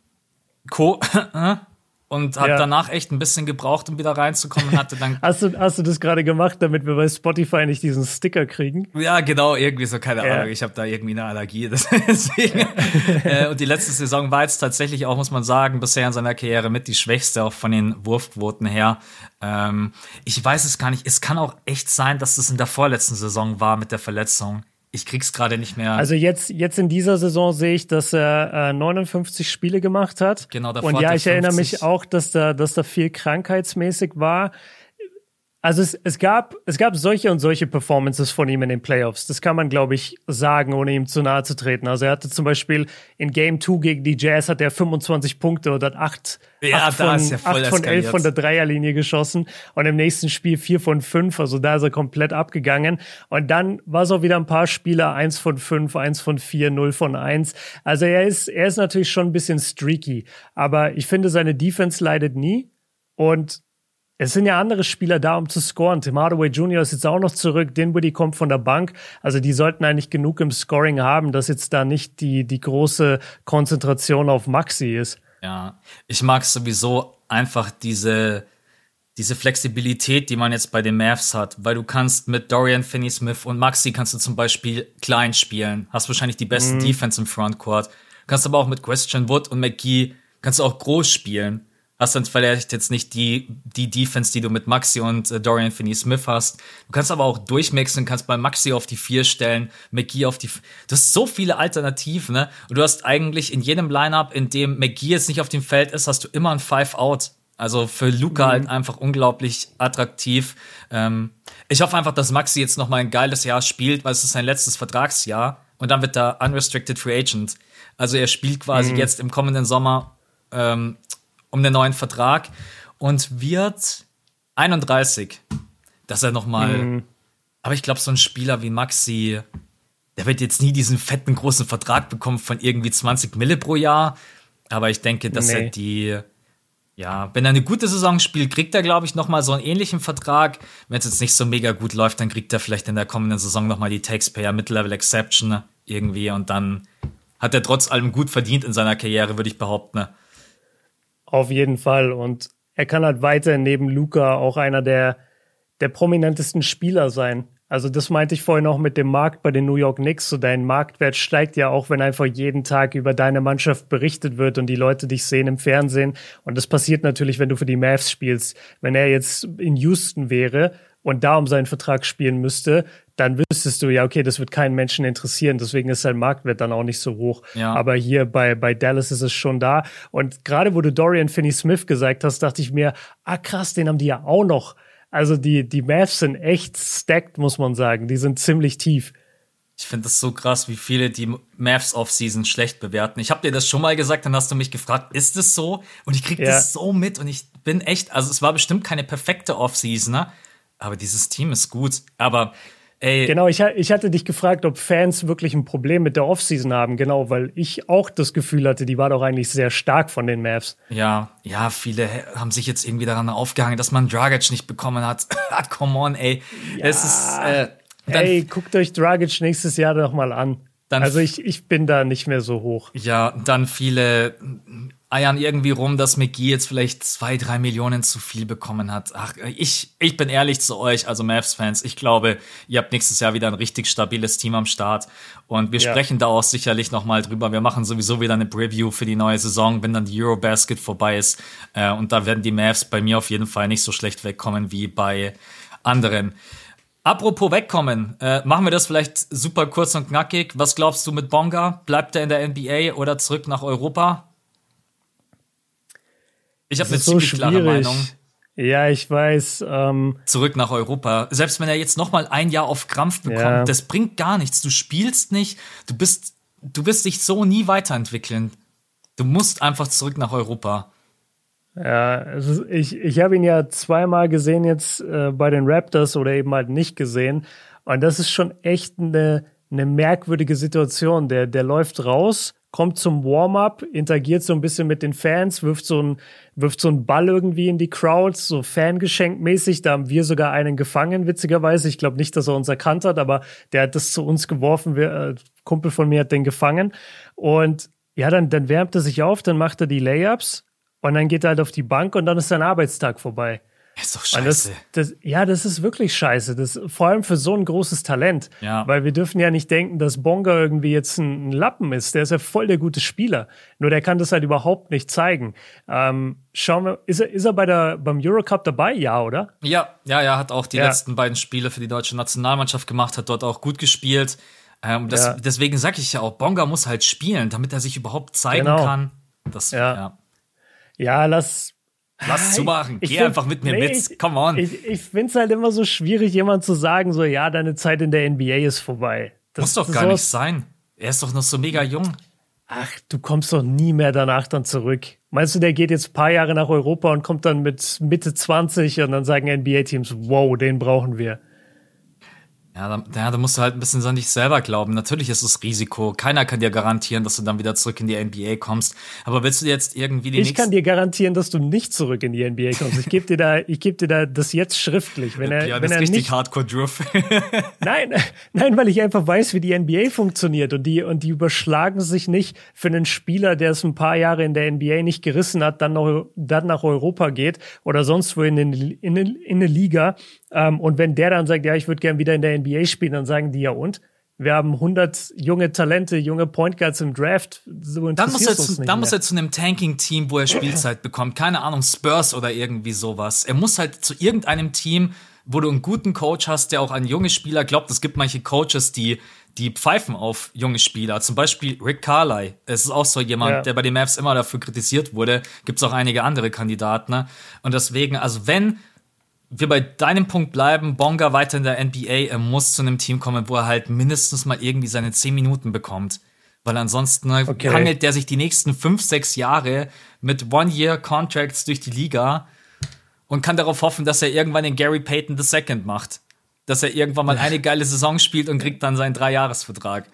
Co. und hat ja. danach echt ein bisschen gebraucht, um wieder reinzukommen. Hatte dann hast, du, hast du das gerade gemacht, damit wir bei Spotify nicht diesen Sticker kriegen? Ja, genau, irgendwie so, keine ja. Ahnung. Ich habe da irgendwie eine Allergie. Deswegen. äh, und die letzte Saison war jetzt tatsächlich auch, muss man sagen, bisher in seiner Karriere mit die schwächste, auch von den Wurfquoten her. Ähm, ich weiß es gar nicht. Es kann auch echt sein, dass das in der vorletzten Saison war mit der Verletzung. Ich krieg's gerade nicht mehr. Also jetzt, jetzt in dieser Saison sehe ich, dass er äh, 59 Spiele gemacht hat. Genau, davor Und ja, ich erinnere mich auch, dass da, dass da viel krankheitsmäßig war. Also es, es, gab, es gab solche und solche Performances von ihm in den Playoffs. Das kann man, glaube ich, sagen, ohne ihm zu nahe zu treten. Also er hatte zum Beispiel in Game 2 gegen die Jazz hat er 25 Punkte oder hat 8, ja, 8 von, ja 8 von 11 von der Dreierlinie geschossen und im nächsten Spiel 4 von 5. Also da ist er komplett abgegangen. Und dann war es auch wieder ein paar Spieler, 1 von 5, 1 von 4, 0 von 1. Also er ist, er ist natürlich schon ein bisschen streaky. Aber ich finde, seine Defense leidet nie. Und es sind ja andere Spieler da, um zu scoren. Tim Hardaway Jr. ist jetzt auch noch zurück. Dinwiddie kommt von der Bank. Also die sollten eigentlich genug im Scoring haben, dass jetzt da nicht die, die große Konzentration auf Maxi ist. Ja, ich mag sowieso einfach diese, diese Flexibilität, die man jetzt bei den Mavs hat, weil du kannst mit Dorian Finney-Smith und Maxi kannst du zum Beispiel klein spielen, hast wahrscheinlich die besten mhm. Defense im Frontcourt, kannst aber auch mit Christian Wood und McGee kannst du auch groß spielen hast dann vielleicht jetzt nicht die, die Defense, die du mit Maxi und äh, Dorian Finney-Smith hast. Du kannst aber auch durchmixen, kannst bei Maxi auf die vier stellen, McGee auf die. F du hast so viele Alternativen, ne? Und du hast eigentlich in jedem Lineup, in dem McGee jetzt nicht auf dem Feld ist, hast du immer ein Five-Out. Also für Luca mhm. halt einfach unglaublich attraktiv. Ähm, ich hoffe einfach, dass Maxi jetzt noch mal ein geiles Jahr spielt, weil es ist sein letztes Vertragsjahr und dann wird er unrestricted free agent. Also er spielt quasi mhm. jetzt im kommenden Sommer ähm, um den neuen Vertrag und wird 31. Dass er noch mal. Mhm. Aber ich glaube, so ein Spieler wie Maxi, der wird jetzt nie diesen fetten großen Vertrag bekommen von irgendwie 20 Mille pro Jahr. Aber ich denke, dass nee. er die, ja, wenn er eine gute Saison spielt, kriegt er, glaube ich, noch mal so einen ähnlichen Vertrag. Wenn es jetzt nicht so mega gut läuft, dann kriegt er vielleicht in der kommenden Saison noch mal die Taxpayer Mid-Level Exception irgendwie und dann hat er trotz allem gut verdient in seiner Karriere, würde ich behaupten. Auf jeden Fall. Und er kann halt weiter neben Luca auch einer der, der prominentesten Spieler sein. Also das meinte ich vorhin auch mit dem Markt bei den New York Knicks. So dein Marktwert steigt ja auch, wenn einfach jeden Tag über deine Mannschaft berichtet wird und die Leute dich sehen im Fernsehen. Und das passiert natürlich, wenn du für die Mavs spielst. Wenn er jetzt in Houston wäre und da um seinen Vertrag spielen müsste, dann wüsstest du ja, okay, das wird keinen Menschen interessieren, deswegen ist sein Marktwert dann auch nicht so hoch. Ja. Aber hier bei, bei Dallas ist es schon da. Und gerade wo du Dorian Finney-Smith gesagt hast, dachte ich mir, ah krass, den haben die ja auch noch. Also die, die Mavs sind echt stacked, muss man sagen. Die sind ziemlich tief. Ich finde das so krass, wie viele die Mavs Offseason schlecht bewerten. Ich habe dir das schon mal gesagt, dann hast du mich gefragt, ist es so? Und ich krieg ja. das so mit und ich bin echt, also es war bestimmt keine perfekte Offseason, ne? Aber dieses Team ist gut. Aber Ey. Genau, ich, ich hatte dich gefragt, ob Fans wirklich ein Problem mit der Offseason haben, genau, weil ich auch das Gefühl hatte, die war doch eigentlich sehr stark von den Mavs. Ja, ja, viele haben sich jetzt irgendwie daran aufgehangen, dass man Dragic nicht bekommen hat. Ah, come on, ey. Ja. Es ist. Äh, ey, guckt euch Dragic nächstes Jahr doch mal an. also ich, ich bin da nicht mehr so hoch. Ja, dann viele eiern irgendwie rum, dass McGee jetzt vielleicht zwei, drei Millionen zu viel bekommen hat. Ach, ich, ich bin ehrlich zu euch, also Mavs-Fans. Ich glaube, ihr habt nächstes Jahr wieder ein richtig stabiles Team am Start. Und wir ja. sprechen da auch sicherlich nochmal drüber. Wir machen sowieso wieder eine Preview für die neue Saison, wenn dann die Eurobasket vorbei ist. Äh, und da werden die Mavs bei mir auf jeden Fall nicht so schlecht wegkommen wie bei anderen. Apropos wegkommen, äh, machen wir das vielleicht super kurz und knackig. Was glaubst du mit Bonga? Bleibt er in der NBA oder zurück nach Europa? Ich habe eine so ziemlich schwierig. klare Meinung. Ja, ich weiß. Ähm, Zurück nach Europa. Selbst wenn er jetzt noch mal ein Jahr auf Krampf bekommt, ja. das bringt gar nichts. Du spielst nicht. Du bist, du wirst dich so nie weiterentwickeln. Du musst einfach zurück nach Europa. Ja, also ich, ich habe ihn ja zweimal gesehen jetzt äh, bei den Raptors oder eben halt nicht gesehen. Und das ist schon echt eine, eine merkwürdige Situation. Der, der läuft raus, kommt zum Warm-up, interagiert so ein bisschen mit den Fans, wirft so ein, wirft so einen Ball irgendwie in die Crowds, so Fangeschenk-mäßig. Da haben wir sogar einen gefangen, witzigerweise. Ich glaube nicht, dass er uns erkannt hat, aber der hat das zu uns geworfen. Wir, äh, Kumpel von mir hat den gefangen. Und ja, dann, dann wärmt er sich auf, dann macht er die Layups und dann geht er halt auf die Bank und dann ist sein Arbeitstag vorbei. Ist doch scheiße. Das, das, ja, das ist wirklich scheiße. Das, vor allem für so ein großes Talent. Ja. Weil wir dürfen ja nicht denken, dass Bonga irgendwie jetzt ein, ein, Lappen ist. Der ist ja voll der gute Spieler. Nur der kann das halt überhaupt nicht zeigen. Ähm, schauen wir, ist er, ist er bei der, beim Eurocup dabei? Ja, oder? Ja, ja, ja, hat auch die ja. letzten beiden Spiele für die deutsche Nationalmannschaft gemacht, hat dort auch gut gespielt. Ähm, das, ja. Deswegen sage ich ja auch, Bonga muss halt spielen, damit er sich überhaupt zeigen genau. kann. Das, ja. ja. Ja, lass, Lass zu machen. Geh find, einfach mit mir nee, mit. Come on. Ich, ich finde es halt immer so schwierig, jemand zu sagen, so, ja, deine Zeit in der NBA ist vorbei. Das, Muss doch gar nicht sein. Er ist doch noch so mega jung. Ach, du kommst doch nie mehr danach dann zurück. Meinst du, der geht jetzt ein paar Jahre nach Europa und kommt dann mit Mitte 20 und dann sagen NBA-Teams, wow, den brauchen wir. Ja da, ja, da musst du halt ein bisschen an dich selber glauben. Natürlich ist es Risiko. Keiner kann dir garantieren, dass du dann wieder zurück in die NBA kommst. Aber willst du jetzt irgendwie die Ich kann dir garantieren, dass du nicht zurück in die NBA kommst. Ich gebe dir da, ich gebe dir da das jetzt schriftlich. Wenn er, ja, wenn das er ist richtig nicht, Hardcore Druff. nein, nein, weil ich einfach weiß, wie die NBA funktioniert und die und die überschlagen sich nicht für einen Spieler, der es ein paar Jahre in der NBA nicht gerissen hat, dann noch dann nach Europa geht oder sonst wo in, in, in, in eine Liga ähm, und wenn der dann sagt, ja, ich würde gern wieder in der NBA spielen, dann sagen die ja und? Wir haben 100 junge Talente, junge Point Guards im Draft. So dann muss er zu, dann muss er zu einem Tanking-Team, wo er Spielzeit bekommt. Keine Ahnung, Spurs oder irgendwie sowas. Er muss halt zu irgendeinem Team, wo du einen guten Coach hast, der auch an junge Spieler glaubt. Es gibt manche Coaches, die die pfeifen auf junge Spieler. Zum Beispiel Rick Carly. Es ist auch so jemand, ja. der bei den Mavs immer dafür kritisiert wurde. Gibt es auch einige andere Kandidaten. Ne? Und deswegen, also wenn wir bei deinem Punkt bleiben, Bonga weiter in der NBA, er muss zu einem Team kommen, wo er halt mindestens mal irgendwie seine 10 Minuten bekommt. Weil ansonsten ne, okay. hangelt der sich die nächsten 5, 6 Jahre mit One-Year-Contracts durch die Liga und kann darauf hoffen, dass er irgendwann den Gary Payton II macht. Dass er irgendwann mal eine geile Saison spielt und kriegt dann seinen Dreijahresvertrag.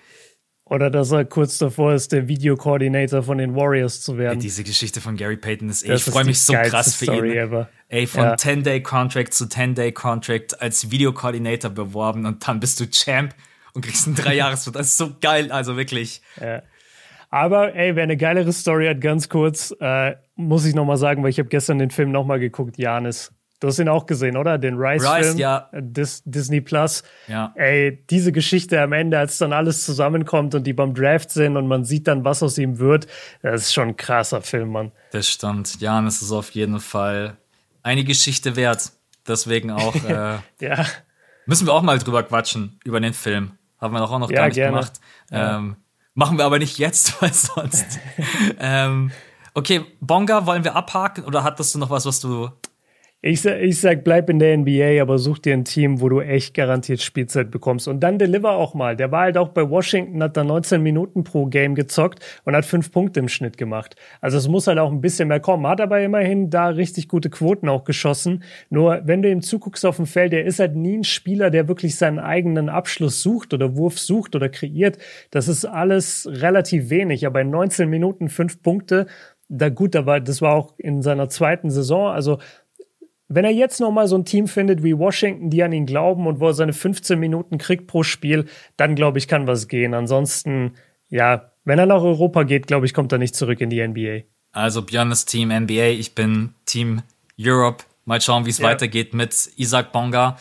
Oder dass er kurz davor ist, der Videokoordinator von den Warriors zu werden. Ey, diese Geschichte von Gary Payton ist, ey, ich freue mich so krass für Story ihn. Ever. Ey, von ja. 10-Day-Contract zu 10-Day-Contract als Videokoordinator beworben und dann bist du Champ und kriegst einen Dreijahresvertrag. Das ist so geil, also wirklich. Ja. Aber ey, wer eine geilere Story hat, ganz kurz, äh, muss ich noch mal sagen, weil ich habe gestern den Film noch mal geguckt, Janis. Du hast ihn auch gesehen, oder? Den Rice-Film. Rice, ja. Dis Disney Plus. Ja. Ey, diese Geschichte am Ende, als dann alles zusammenkommt und die beim Draft sind und man sieht dann, was aus ihm wird, das ist schon ein krasser Film, Mann. Das stimmt. Jan, es ist auf jeden Fall eine Geschichte wert. Deswegen auch. Äh, ja. Müssen wir auch mal drüber quatschen, über den Film. Haben wir doch auch noch ja, gar nicht gerne. gemacht. Ja. Ähm, machen wir aber nicht jetzt, weil sonst. ähm, okay, Bonga wollen wir abhaken oder hattest du noch was, was du ich, ich sag, bleib in der NBA, aber such dir ein Team, wo du echt garantiert Spielzeit bekommst. Und dann deliver auch mal. Der war halt auch bei Washington, hat da 19 Minuten pro Game gezockt und hat fünf Punkte im Schnitt gemacht. Also es muss halt auch ein bisschen mehr kommen. Hat aber immerhin da richtig gute Quoten auch geschossen. Nur wenn du ihm zuguckst auf dem Feld, der ist halt nie ein Spieler, der wirklich seinen eigenen Abschluss sucht oder Wurf sucht oder kreiert. Das ist alles relativ wenig. Aber in 19 Minuten fünf Punkte, da gut, war, das war auch in seiner zweiten Saison. Also wenn er jetzt noch mal so ein Team findet wie Washington, die an ihn glauben und wo er seine 15 Minuten kriegt pro Spiel, dann glaube ich, kann was gehen. Ansonsten, ja, wenn er nach Europa geht, glaube ich, kommt er nicht zurück in die NBA. Also Björn ist Team NBA, ich bin Team Europe. Mal schauen, wie es ja. weitergeht mit Isaac Bonga.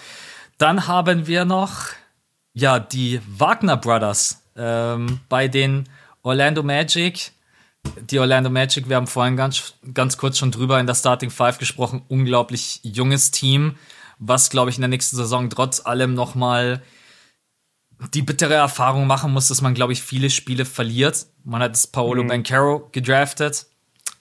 Dann haben wir noch ja die Wagner Brothers ähm, bei den Orlando Magic die Orlando Magic, wir haben vorhin ganz, ganz kurz schon drüber in der Starting Five gesprochen, unglaublich junges Team, was, glaube ich, in der nächsten Saison trotz allem nochmal die bittere Erfahrung machen muss, dass man, glaube ich, viele Spiele verliert. Man hat Paolo mhm. Bancaro gedraftet,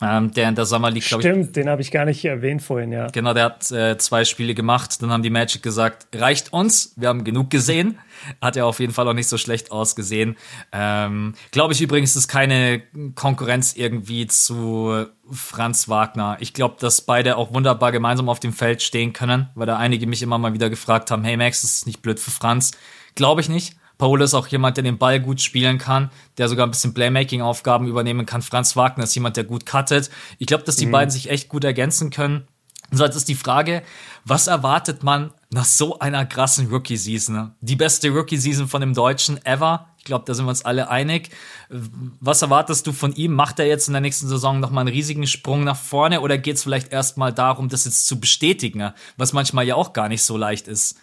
ähm, der in der Sommer League, glaube ich. Stimmt, den habe ich gar nicht erwähnt vorhin, ja. Genau, der hat äh, zwei Spiele gemacht. Dann haben die Magic gesagt, reicht uns, wir haben genug gesehen. Hat ja auf jeden Fall auch nicht so schlecht ausgesehen. Ähm, glaube ich übrigens, ist keine Konkurrenz irgendwie zu Franz Wagner. Ich glaube, dass beide auch wunderbar gemeinsam auf dem Feld stehen können, weil da einige mich immer mal wieder gefragt haben, hey Max, ist nicht blöd für Franz? Glaube ich nicht. Paul ist auch jemand, der den Ball gut spielen kann, der sogar ein bisschen Playmaking-Aufgaben übernehmen kann. Franz Wagner ist jemand, der gut cuttet. Ich glaube, dass die mhm. beiden sich echt gut ergänzen können. So, jetzt ist die Frage, was erwartet man nach so einer krassen Rookie-Season, die beste Rookie-Season von dem Deutschen ever. Ich glaube, da sind wir uns alle einig. Was erwartest du von ihm? Macht er jetzt in der nächsten Saison nochmal einen riesigen Sprung nach vorne oder geht es vielleicht erstmal darum, das jetzt zu bestätigen, was manchmal ja auch gar nicht so leicht ist?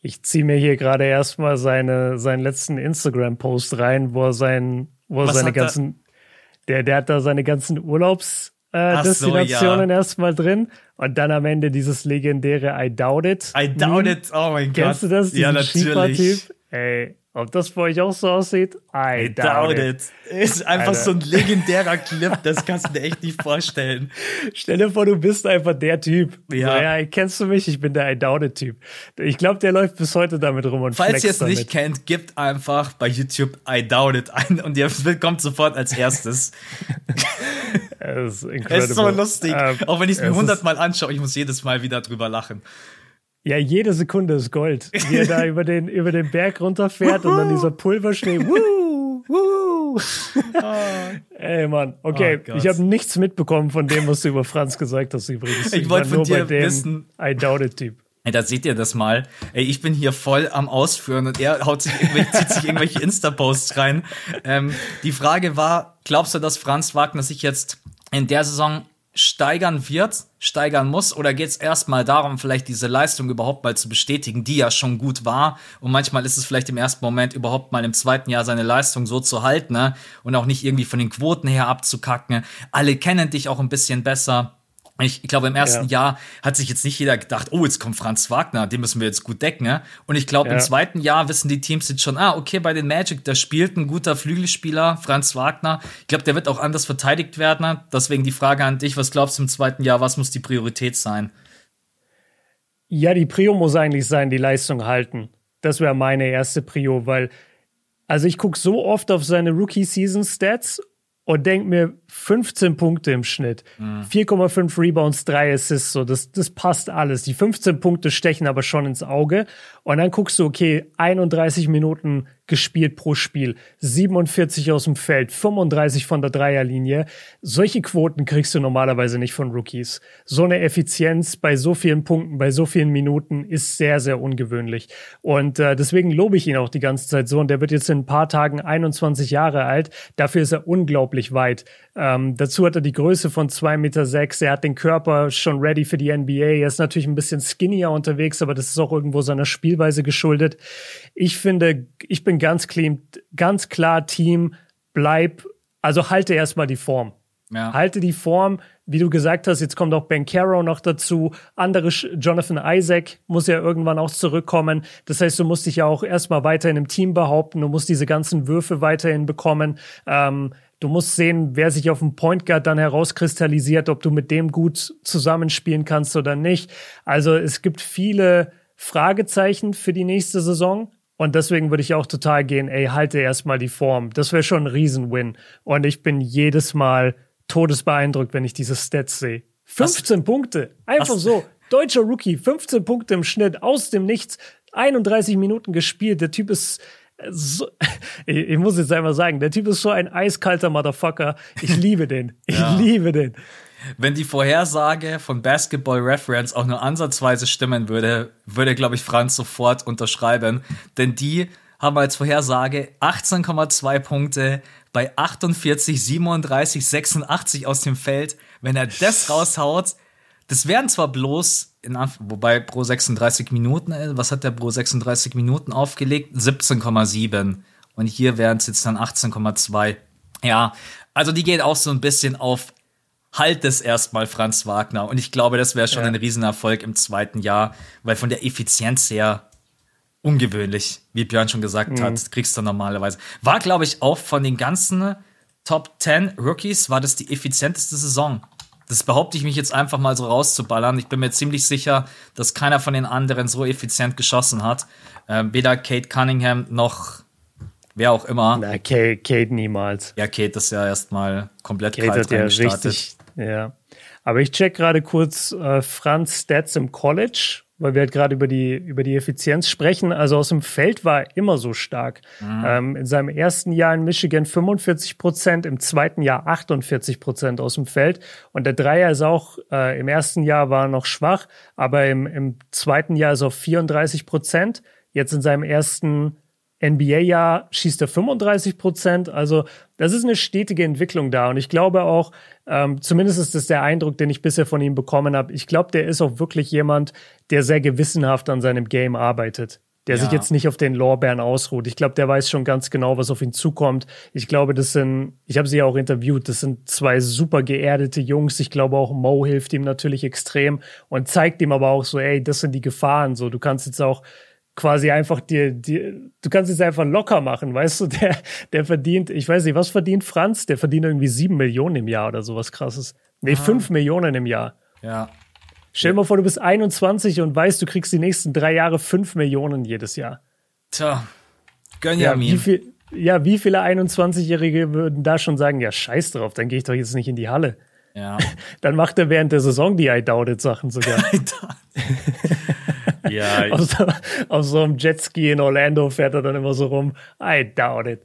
Ich ziehe mir hier gerade erstmal seine, seinen letzten Instagram-Post rein, wo er sein, wo er seine ganzen, der, der hat da seine ganzen Urlaubs, äh, Destinationen so, ja. erstmal drin und dann am Ende dieses legendäre I Doubt It. I Doubt It, oh mein Gott. Kennst du das? Ja, natürlich. Ey, ob das bei euch auch so aussieht? I, I doubt, doubt it. it. Ist einfach Alter. so ein legendärer Clip, das kannst du dir echt nicht vorstellen. Stell dir vor, du bist einfach der Typ. Ja. So, ja, kennst du mich? Ich bin der I doubt it Typ. Ich glaube, der läuft bis heute damit rum und Falls ihr es nicht kennt, gebt einfach bei YouTube I doubt it ein und ihr kommt sofort als erstes. Es ist, ist so lustig. Ähm, Auch wenn ich es mir hundertmal anschaue, ich muss jedes Mal wieder drüber lachen. Ja, jede Sekunde ist Gold. Wie er da über den, über den Berg runterfährt und dann dieser Pulverschnee. Woo, woo. Ey, Mann. Okay, oh ich habe nichts mitbekommen von dem, was du über Franz gesagt hast übrigens. Ich, ich wollte von dir wissen. I doubt it, Typ. Ey, da seht ihr das mal. Ey, ich bin hier voll am Ausführen und er haut sich zieht sich irgendwelche Insta-Posts rein. Ähm, die Frage war, glaubst du, dass Franz Wagner sich jetzt in der Saison steigern wird, steigern muss, oder geht es erstmal darum, vielleicht diese Leistung überhaupt mal zu bestätigen, die ja schon gut war. Und manchmal ist es vielleicht im ersten Moment überhaupt mal im zweiten Jahr seine Leistung so zu halten, ne? Und auch nicht irgendwie von den Quoten her abzukacken. Alle kennen dich auch ein bisschen besser. Ich, ich glaube, im ersten ja. Jahr hat sich jetzt nicht jeder gedacht, oh, jetzt kommt Franz Wagner, den müssen wir jetzt gut decken. Ne? Und ich glaube, ja. im zweiten Jahr wissen die Teams jetzt schon, ah, okay, bei den Magic, da spielt ein guter Flügelspieler, Franz Wagner. Ich glaube, der wird auch anders verteidigt werden. Ne? Deswegen die Frage an dich, was glaubst du im zweiten Jahr, was muss die Priorität sein? Ja, die Prio muss eigentlich sein, die Leistung halten. Das wäre meine erste Prio, weil, also ich gucke so oft auf seine Rookie-Season-Stats und denke mir 15 Punkte im Schnitt, mhm. 4,5 Rebounds, 3 Assists, so das, das passt alles. Die 15 Punkte stechen aber schon ins Auge. Und dann guckst du, okay, 31 Minuten gespielt pro Spiel, 47 aus dem Feld, 35 von der Dreierlinie. Solche Quoten kriegst du normalerweise nicht von Rookies. So eine Effizienz bei so vielen Punkten, bei so vielen Minuten ist sehr, sehr ungewöhnlich. Und äh, deswegen lobe ich ihn auch die ganze Zeit so. Und der wird jetzt in ein paar Tagen 21 Jahre alt. Dafür ist er unglaublich weit. Ähm, dazu hat er die Größe von 2,6 Meter. Sechs. Er hat den Körper schon ready für die NBA. Er ist natürlich ein bisschen skinnier unterwegs, aber das ist auch irgendwo seiner Spielweise geschuldet. Ich finde, ich bin ganz clean, ganz klar Team, bleib, also halte erstmal die Form. Ja. Halte die Form, wie du gesagt hast, jetzt kommt auch Ben Caro noch dazu. Andere, Jonathan Isaac muss ja irgendwann auch zurückkommen. Das heißt, du musst dich ja auch erstmal weiterhin im Team behaupten. Du musst diese ganzen Würfe weiterhin bekommen. Ähm, Du musst sehen, wer sich auf dem Point Guard dann herauskristallisiert, ob du mit dem gut zusammenspielen kannst oder nicht. Also es gibt viele Fragezeichen für die nächste Saison. Und deswegen würde ich auch total gehen, ey, halte erstmal die Form. Das wäre schon ein Riesenwin. Und ich bin jedes Mal todesbeeindruckt, wenn ich diese Stats sehe. 15 Was? Punkte. Einfach Was? so. Deutscher Rookie, 15 Punkte im Schnitt, aus dem Nichts, 31 Minuten gespielt. Der Typ ist so, ich, ich, muss jetzt einmal sagen, der Typ ist so ein eiskalter Motherfucker. Ich liebe den. Ich ja. liebe den. Wenn die Vorhersage von Basketball Reference auch nur ansatzweise stimmen würde, würde, glaube ich, Franz sofort unterschreiben. Denn die haben als Vorhersage 18,2 Punkte bei 48, 37, 86 aus dem Feld. Wenn er das raushaut, das wären zwar bloß, in Anf wobei pro 36 Minuten, äh, was hat der pro 36 Minuten aufgelegt? 17,7. Und hier wären es jetzt dann 18,2. Ja, also die geht auch so ein bisschen auf halt es erstmal Franz Wagner. Und ich glaube, das wäre schon ja. ein Riesenerfolg im zweiten Jahr, weil von der Effizienz her ungewöhnlich, wie Björn schon gesagt mhm. hat, kriegst du normalerweise. War, glaube ich, auch von den ganzen Top 10 Rookies, war das die effizienteste Saison. Das behaupte ich mich jetzt einfach mal so rauszuballern. Ich bin mir ziemlich sicher, dass keiner von den anderen so effizient geschossen hat. Äh, weder Kate Cunningham noch wer auch immer. Na, Kate, Kate niemals. Ja, Kate ist ja erstmal komplett Kate kalt hat ja richtig, ja. Aber ich check gerade kurz äh, Franz Stats im College weil wir halt gerade über die, über die Effizienz sprechen. Also aus dem Feld war er immer so stark. Mhm. Ähm, in seinem ersten Jahr in Michigan 45 Prozent, im zweiten Jahr 48 Prozent aus dem Feld. Und der Dreier ist auch, äh, im ersten Jahr war er noch schwach, aber im, im zweiten Jahr ist er auf 34 Prozent. Jetzt in seinem ersten NBA-Jahr schießt er 35 Prozent. Also das ist eine stetige Entwicklung da. Und ich glaube auch, ähm, zumindest ist das der Eindruck, den ich bisher von ihm bekommen habe. Ich glaube, der ist auch wirklich jemand, der sehr gewissenhaft an seinem Game arbeitet. Der ja. sich jetzt nicht auf den Lorbeeren ausruht. Ich glaube, der weiß schon ganz genau, was auf ihn zukommt. Ich glaube, das sind, ich habe sie ja auch interviewt, das sind zwei super geerdete Jungs. Ich glaube auch Mo hilft ihm natürlich extrem und zeigt ihm aber auch so, ey, das sind die Gefahren. So, du kannst jetzt auch quasi einfach dir, dir, du kannst es einfach locker machen, weißt du, der, der verdient, ich weiß nicht, was verdient Franz? Der verdient irgendwie sieben Millionen im Jahr oder sowas krasses. Nee, ah. fünf Millionen im Jahr. Ja. Stell dir mal vor, du bist 21 und weißt, du kriegst die nächsten drei Jahre fünf Millionen jedes Jahr. Tja, gönn ja, wie viel, ja, wie viele 21-Jährige würden da schon sagen, ja, scheiß drauf, dann gehe ich doch jetzt nicht in die Halle. Ja. Dann macht er während der Saison die I Doubt It Sachen sogar. Ja. auf, so, auf so einem Jetski in Orlando fährt er dann immer so rum. I doubt it.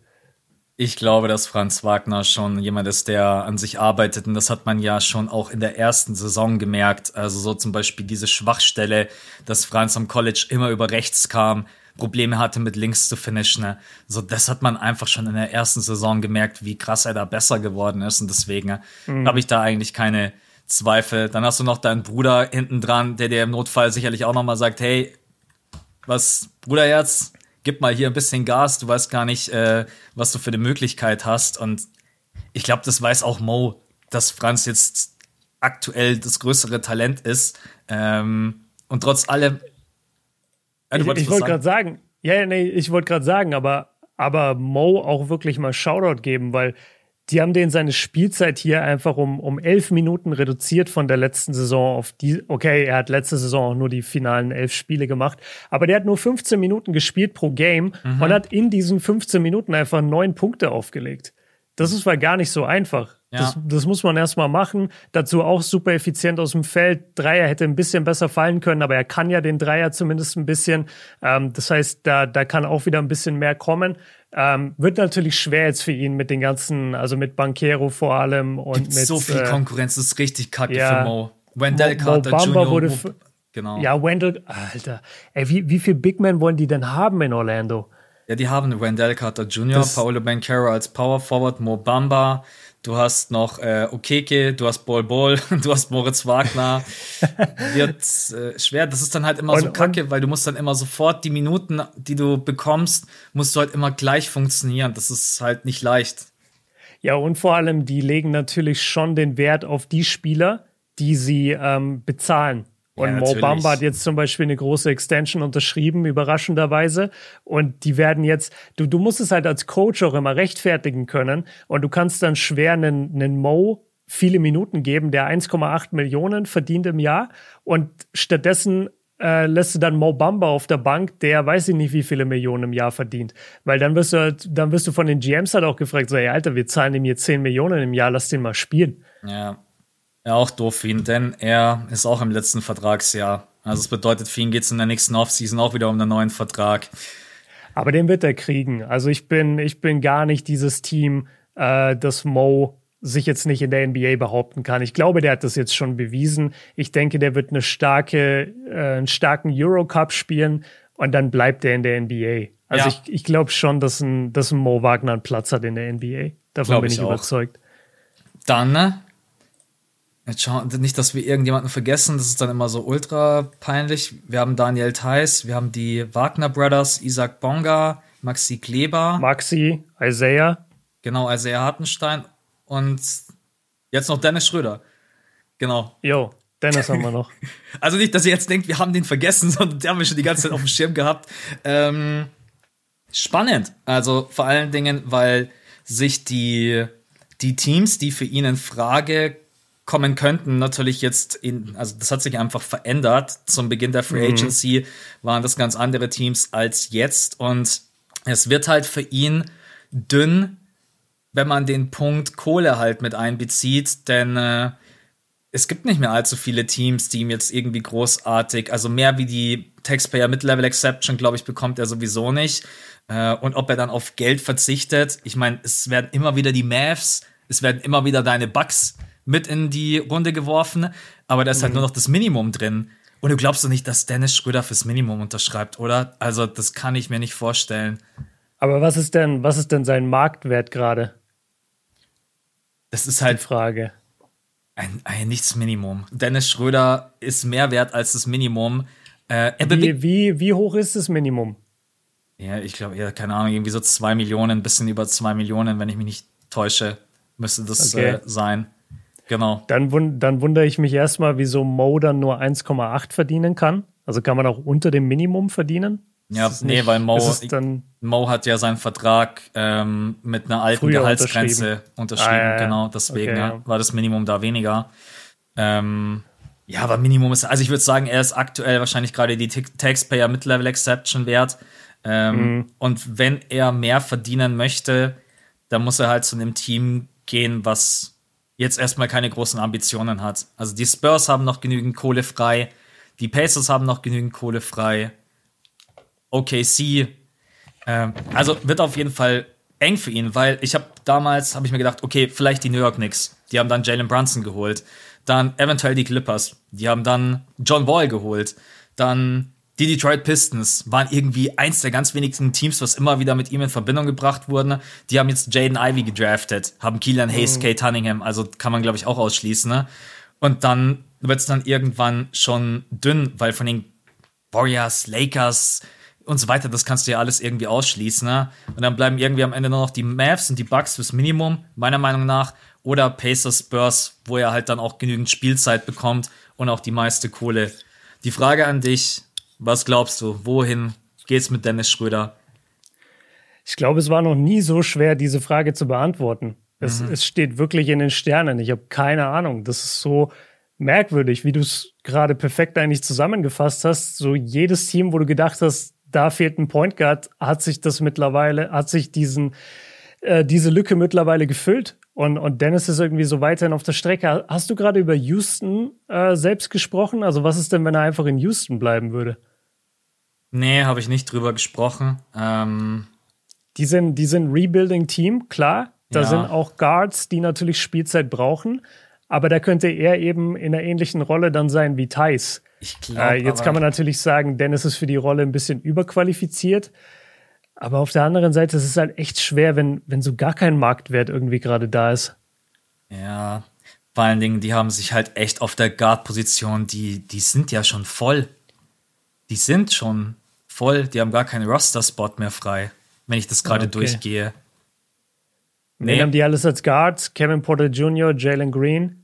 Ich glaube, dass Franz Wagner schon jemand ist, der an sich arbeitet. Und das hat man ja schon auch in der ersten Saison gemerkt. Also so zum Beispiel diese Schwachstelle, dass Franz am College immer über rechts kam, Probleme hatte mit links zu finishen. Ne? So, das hat man einfach schon in der ersten Saison gemerkt, wie krass er da besser geworden ist. Und deswegen mhm. habe ich da eigentlich keine, Zweifel. Dann hast du noch deinen Bruder hinten dran, der dir im Notfall sicherlich auch nochmal sagt, hey, was, Bruderherz, gib mal hier ein bisschen Gas, du weißt gar nicht, äh, was du für eine Möglichkeit hast. Und ich glaube, das weiß auch Mo, dass Franz jetzt aktuell das größere Talent ist. Ähm, und trotz allem. Äh, ich, ich wollte gerade sagen, ja, nee, ich wollte gerade sagen, aber, aber Mo auch wirklich mal Shoutout geben, weil die haben den seine Spielzeit hier einfach um, um elf Minuten reduziert von der letzten Saison auf die, okay, er hat letzte Saison auch nur die finalen elf Spiele gemacht, aber der hat nur 15 Minuten gespielt pro Game mhm. und hat in diesen 15 Minuten einfach neun Punkte aufgelegt. Das ist war gar nicht so einfach. Ja. Das, das muss man erstmal machen. Dazu auch super effizient aus dem Feld. Dreier hätte ein bisschen besser fallen können, aber er kann ja den Dreier zumindest ein bisschen. Ähm, das heißt, da, da kann auch wieder ein bisschen mehr kommen. Ähm, wird natürlich schwer jetzt für ihn mit den ganzen, also mit Banquero vor allem und Gibt mit so viel äh, Konkurrenz, das ist richtig kacke ja, für Mo. Wendell Carter Mo Jr. Wurde Mo, genau. Ja, Wendell, Alter, ey, wie, wie viel Big Men wollen die denn haben in Orlando? Ja, die haben Wendell Carter Jr., das Paulo Banquero als Power Forward, Mo Bamba, du hast noch äh, Okeke, du hast Bol Bol, du hast Moritz Wagner. Wird äh, schwer. Das ist dann halt immer und, so kacke, weil du musst dann immer sofort die Minuten, die du bekommst, musst du halt immer gleich funktionieren. Das ist halt nicht leicht. Ja, und vor allem, die legen natürlich schon den Wert auf die Spieler, die sie ähm, bezahlen. Und ja, Mo Bamba hat jetzt zum Beispiel eine große Extension unterschrieben, überraschenderweise. Und die werden jetzt, du, du musst es halt als Coach auch immer rechtfertigen können. Und du kannst dann schwer einen, einen Mo viele Minuten geben, der 1,8 Millionen verdient im Jahr. Und stattdessen äh, lässt du dann Mo Bamba auf der Bank, der weiß ich nicht, wie viele Millionen im Jahr verdient. Weil dann wirst du halt, dann wirst du von den GMs halt auch gefragt, so, ey, Alter, wir zahlen ihm jetzt 10 Millionen im Jahr, lass den mal spielen. Ja. Ja, auch doof für ihn, denn er ist auch im letzten Vertragsjahr. Also es bedeutet, für ihn geht es in der nächsten Offseason auch wieder um einen neuen Vertrag. Aber den wird er kriegen. Also ich bin, ich bin gar nicht dieses Team, äh, das Mo sich jetzt nicht in der NBA behaupten kann. Ich glaube, der hat das jetzt schon bewiesen. Ich denke, der wird eine starke, äh, einen starken Eurocup spielen und dann bleibt er in der NBA. Also ja. ich, ich glaube schon, dass ein, dass ein Mo Wagner einen Platz hat in der NBA. Davon glaub bin ich, ich überzeugt. Dann Jetzt schauen, nicht, dass wir irgendjemanden vergessen, das ist dann immer so ultra peinlich. Wir haben Daniel Theiss, wir haben die Wagner Brothers, Isaac Bonga, Maxi Kleber. Maxi, Isaiah. Genau, Isaiah Hartenstein und jetzt noch Dennis Schröder. Genau. Jo, Dennis haben wir noch. also nicht, dass ihr jetzt denkt, wir haben den vergessen, sondern den haben wir schon die ganze Zeit auf dem Schirm gehabt. Ähm, spannend. Also vor allen Dingen, weil sich die, die Teams, die für ihn in Frage kommen könnten, natürlich jetzt in, also das hat sich einfach verändert. Zum Beginn der Free mhm. Agency mhm. waren das ganz andere Teams als jetzt und es wird halt für ihn dünn, wenn man den Punkt Kohle halt mit einbezieht, denn äh, es gibt nicht mehr allzu viele Teams, die ihm jetzt irgendwie großartig, also mehr wie die Taxpayer Mid-Level Exception, glaube ich, bekommt er sowieso nicht. Äh, und ob er dann auf Geld verzichtet, ich meine, es werden immer wieder die Mavs, es werden immer wieder deine Bucks mit in die Runde geworfen, aber da ist halt mhm. nur noch das Minimum drin. Und du glaubst doch nicht, dass Dennis Schröder fürs Minimum unterschreibt, oder? Also, das kann ich mir nicht vorstellen. Aber was ist denn, was ist denn sein Marktwert gerade? Das ist halt. Die Frage. Ein, ein nichts Minimum. Dennis Schröder ist mehr wert als das Minimum. Äh, wie, wie, wie hoch ist das Minimum? Ja, ich glaube, ja, keine Ahnung, irgendwie so zwei Millionen, ein bisschen über zwei Millionen, wenn ich mich nicht täusche, müsste das okay. äh, sein. Genau. Dann, wund dann wundere ich mich erstmal, wieso Mo dann nur 1,8 verdienen kann. Also kann man auch unter dem Minimum verdienen? Ja, nee, nicht, weil Mo, Mo hat ja seinen Vertrag ähm, mit einer alten Gehaltsgrenze unterschrieben. unterschrieben. Ah, ja, genau, deswegen okay, ja. war das Minimum da weniger. Ähm, ja, aber Minimum ist, also ich würde sagen, er ist aktuell wahrscheinlich gerade die Taxpayer Mid-Level Exception wert. Ähm, mhm. Und wenn er mehr verdienen möchte, dann muss er halt zu einem Team gehen, was jetzt erstmal keine großen Ambitionen hat. Also die Spurs haben noch genügend Kohle frei, die Pacers haben noch genügend Kohle frei. OKC, äh, also wird auf jeden Fall eng für ihn, weil ich habe damals habe ich mir gedacht, okay, vielleicht die New York Knicks, die haben dann Jalen Brunson geholt, dann eventuell die Clippers, die haben dann John Wall geholt, dann die Detroit Pistons waren irgendwie eins der ganz wenigen Teams, was immer wieder mit ihm in Verbindung gebracht wurden. Die haben jetzt Jaden Ivey gedraftet, haben Keelan Hayes, mhm. Kate Cunningham, also kann man glaube ich auch ausschließen. Ne? Und dann wird es dann irgendwann schon dünn, weil von den Warriors, Lakers und so weiter, das kannst du ja alles irgendwie ausschließen. Ne? Und dann bleiben irgendwie am Ende nur noch die Mavs und die Bucks fürs Minimum, meiner Meinung nach, oder Pacers Spurs, wo er halt dann auch genügend Spielzeit bekommt und auch die meiste Kohle. Die Frage an dich, was glaubst du? Wohin geht's mit Dennis Schröder? Ich glaube, es war noch nie so schwer, diese Frage zu beantworten. Es, mhm. es steht wirklich in den Sternen. Ich habe keine Ahnung. Das ist so merkwürdig, wie du es gerade perfekt eigentlich zusammengefasst hast. So jedes Team, wo du gedacht hast, da fehlt ein Point Guard, hat sich das mittlerweile, hat sich diesen, äh, diese Lücke mittlerweile gefüllt. Und, und Dennis ist irgendwie so weiterhin auf der Strecke. Hast du gerade über Houston äh, selbst gesprochen? Also was ist denn, wenn er einfach in Houston bleiben würde? Nee, habe ich nicht drüber gesprochen. Ähm die sind, die sind Rebuilding-Team, klar. Da ja. sind auch Guards, die natürlich Spielzeit brauchen. Aber da könnte er eben in einer ähnlichen Rolle dann sein wie Thais. Ich glaube. Äh, jetzt kann man natürlich sagen, Dennis ist für die Rolle ein bisschen überqualifiziert. Aber auf der anderen Seite ist es halt echt schwer, wenn, wenn so gar kein Marktwert irgendwie gerade da ist. Ja, vor allen Dingen, die haben sich halt echt auf der Guard-Position, die, die sind ja schon voll. Die sind schon voll, die haben gar keinen Roster-Spot mehr frei, wenn ich das gerade okay. durchgehe. Nee. Wen haben die alles als Guards? Kevin Porter Jr., Jalen Green?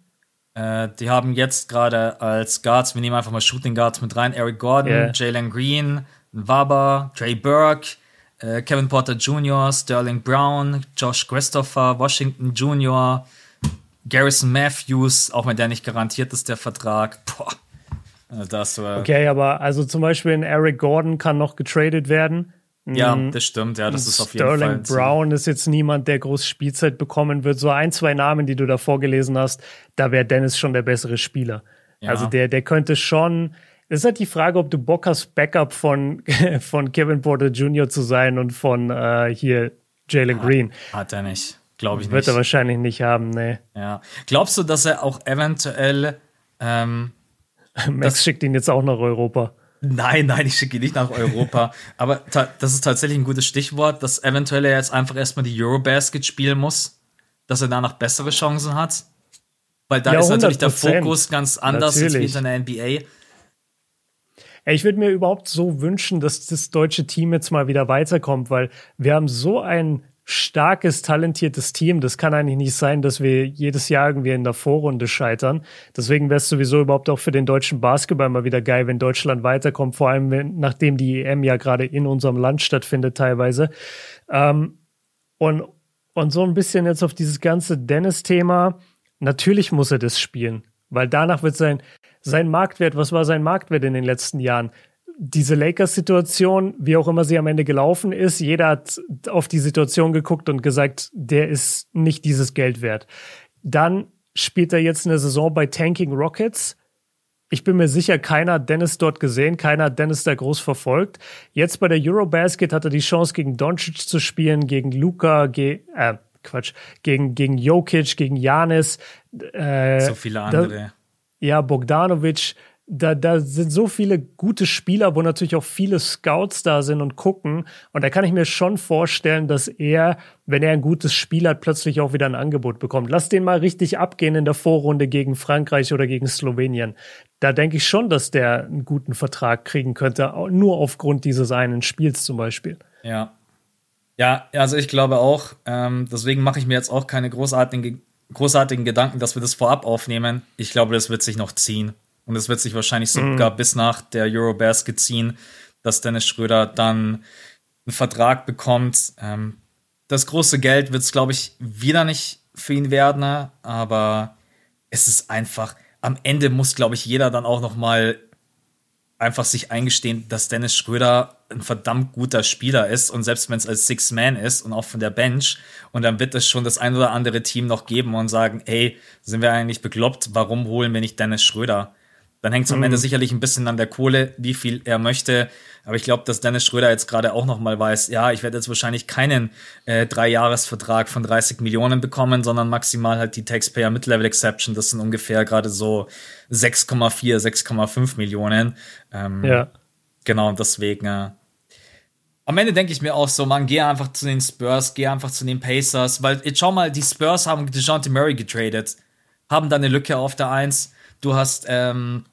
Äh, die haben jetzt gerade als Guards, wir nehmen einfach mal Shooting Guards mit rein, Eric Gordon, yeah. Jalen Green, Waber, Trey Burke, äh, Kevin Porter Jr., Sterling Brown, Josh Christopher, Washington Jr., Garrison Matthews, auch wenn der nicht garantiert ist, der Vertrag. Boah. Also das war okay, aber also zum Beispiel ein Eric Gordon kann noch getradet werden. Ja, das stimmt, ja, das ist auf jeden Sterling Fall. Sterling Brown ist jetzt niemand, der groß Spielzeit bekommen wird. So ein, zwei Namen, die du da vorgelesen hast, da wäre Dennis schon der bessere Spieler. Ja. Also der, der könnte schon. Es ist halt die Frage, ob du Bock hast, Backup von, von Kevin Porter Jr. zu sein und von äh, hier Jalen Green. Hat er nicht, glaube ich Wird nicht. Wird er wahrscheinlich nicht haben, nee. Ja. Glaubst du, dass er auch eventuell ähm, Max das, schickt ihn jetzt auch nach Europa. Nein, nein, ich schicke ihn nicht nach Europa. Aber das ist tatsächlich ein gutes Stichwort, dass eventuell er jetzt einfach erstmal die Eurobasket spielen muss, dass er danach bessere Chancen hat. Weil da ja, ist natürlich der Fokus ganz anders natürlich. als in der NBA. Ich würde mir überhaupt so wünschen, dass das deutsche Team jetzt mal wieder weiterkommt, weil wir haben so ein starkes, talentiertes Team. Das kann eigentlich nicht sein, dass wir jedes Jahr irgendwie in der Vorrunde scheitern. Deswegen wäre es sowieso überhaupt auch für den deutschen Basketball mal wieder geil, wenn Deutschland weiterkommt, vor allem wenn, nachdem die EM ja gerade in unserem Land stattfindet teilweise. Ähm, und, und so ein bisschen jetzt auf dieses ganze Dennis-Thema. Natürlich muss er das spielen, weil danach wird sein, sein Marktwert, was war sein Marktwert in den letzten Jahren? Diese Lakers-Situation, wie auch immer sie am Ende gelaufen ist, jeder hat auf die Situation geguckt und gesagt, der ist nicht dieses Geld wert. Dann spielt er jetzt eine Saison bei Tanking Rockets. Ich bin mir sicher, keiner hat Dennis dort gesehen, keiner hat Dennis da groß verfolgt. Jetzt bei der Eurobasket hat er die Chance, gegen Doncic zu spielen, gegen Luca, ge äh, Quatsch, gegen, gegen Jokic, gegen Janis. Äh, so viele andere. Da, ja, Bogdanovic da, da sind so viele gute Spieler, wo natürlich auch viele Scouts da sind und gucken. Und da kann ich mir schon vorstellen, dass er, wenn er ein gutes Spiel hat, plötzlich auch wieder ein Angebot bekommt. Lass den mal richtig abgehen in der Vorrunde gegen Frankreich oder gegen Slowenien. Da denke ich schon, dass der einen guten Vertrag kriegen könnte, nur aufgrund dieses einen Spiels zum Beispiel. Ja. Ja, also ich glaube auch, ähm, deswegen mache ich mir jetzt auch keine großartigen, großartigen Gedanken, dass wir das vorab aufnehmen. Ich glaube, das wird sich noch ziehen. Und es wird sich wahrscheinlich sogar mhm. bis nach der Eurobasket ziehen, dass Dennis Schröder dann einen Vertrag bekommt. Ähm, das große Geld wird es, glaube ich, wieder nicht für ihn werden, aber es ist einfach, am Ende muss, glaube ich, jeder dann auch noch mal einfach sich eingestehen, dass Dennis Schröder ein verdammt guter Spieler ist und selbst wenn es als Six Man ist und auch von der Bench und dann wird es schon das ein oder andere Team noch geben und sagen, ey, sind wir eigentlich bekloppt, warum holen wir nicht Dennis Schröder? Dann hängt es am mhm. Ende sicherlich ein bisschen an der Kohle, wie viel er möchte. Aber ich glaube, dass Dennis Schröder jetzt gerade auch noch mal weiß, ja, ich werde jetzt wahrscheinlich keinen äh, Dreijahresvertrag von 30 Millionen bekommen, sondern maximal halt die Taxpayer Mid-Level Exception. Das sind ungefähr gerade so 6,4, 6,5 Millionen. Ähm, ja. Genau, und deswegen. Äh, am Ende denke ich mir auch so, man, geh einfach zu den Spurs, geh einfach zu den Pacers, weil jetzt schau mal, die Spurs haben DeJounte Murray getradet, haben da eine Lücke auf der Eins Du hast, ähm,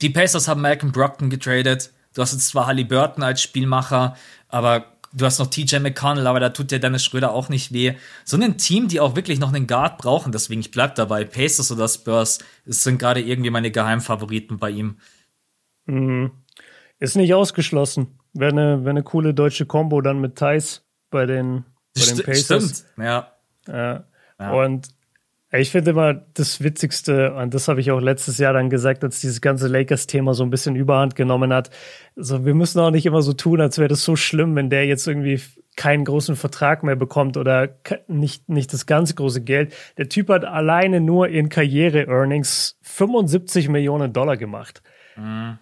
die Pacers haben Malcolm Brockton getradet. Du hast jetzt zwar Halliburton als Spielmacher, aber du hast noch TJ McConnell, aber da tut dir Dennis Schröder auch nicht weh. So ein Team, die auch wirklich noch einen Guard brauchen, deswegen ich bleib dabei. Pacers oder Spurs sind gerade irgendwie meine Geheimfavoriten bei ihm. Mhm. Ist nicht ausgeschlossen. Wäre eine, wär eine coole deutsche Combo dann mit Thais bei den, bei den Pacers. Stimmt, ja. ja. ja. Und ich finde immer das Witzigste, und das habe ich auch letztes Jahr dann gesagt, als dieses ganze Lakers-Thema so ein bisschen überhand genommen hat. Also wir müssen auch nicht immer so tun, als wäre das so schlimm, wenn der jetzt irgendwie keinen großen Vertrag mehr bekommt oder nicht, nicht das ganz große Geld. Der Typ hat alleine nur in Karriere-Earnings 75 Millionen Dollar gemacht. Mhm.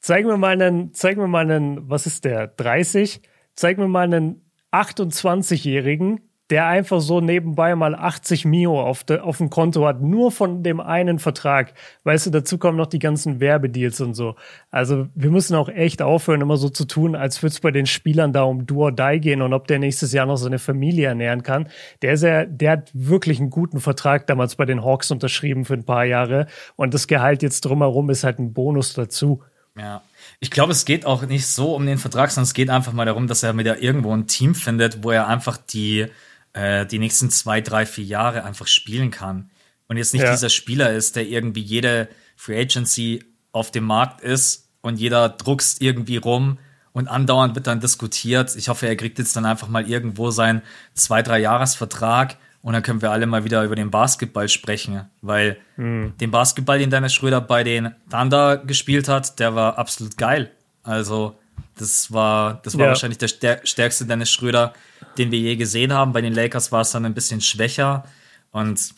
Zeig mir mal einen, zeig mir mal einen, was ist der, 30? Zeig mir mal einen 28-Jährigen, der einfach so nebenbei mal 80 Mio auf, de, auf dem Konto hat, nur von dem einen Vertrag. Weißt du, dazu kommen noch die ganzen Werbedeals und so. Also wir müssen auch echt aufhören, immer so zu tun, als würde es bei den Spielern da um Do or Die gehen und ob der nächstes Jahr noch seine Familie ernähren kann. Der ist ja, der hat wirklich einen guten Vertrag damals bei den Hawks unterschrieben für ein paar Jahre und das Gehalt jetzt drumherum ist halt ein Bonus dazu. Ja. Ich glaube, es geht auch nicht so um den Vertrag, sondern es geht einfach mal darum, dass er wieder irgendwo ein Team findet, wo er einfach die, äh, die nächsten zwei, drei, vier Jahre einfach spielen kann. Und jetzt nicht ja. dieser Spieler ist, der irgendwie jede Free Agency auf dem Markt ist und jeder druckst irgendwie rum und andauernd wird dann diskutiert. Ich hoffe, er kriegt jetzt dann einfach mal irgendwo seinen zwei, drei Jahresvertrag und dann können wir alle mal wieder über den Basketball sprechen, weil hm. den Basketball, den Dennis Schröder bei den Thunder gespielt hat, der war absolut geil. Also das war, das war ja. wahrscheinlich der stärkste Dennis Schröder, den wir je gesehen haben. Bei den Lakers war es dann ein bisschen schwächer. Und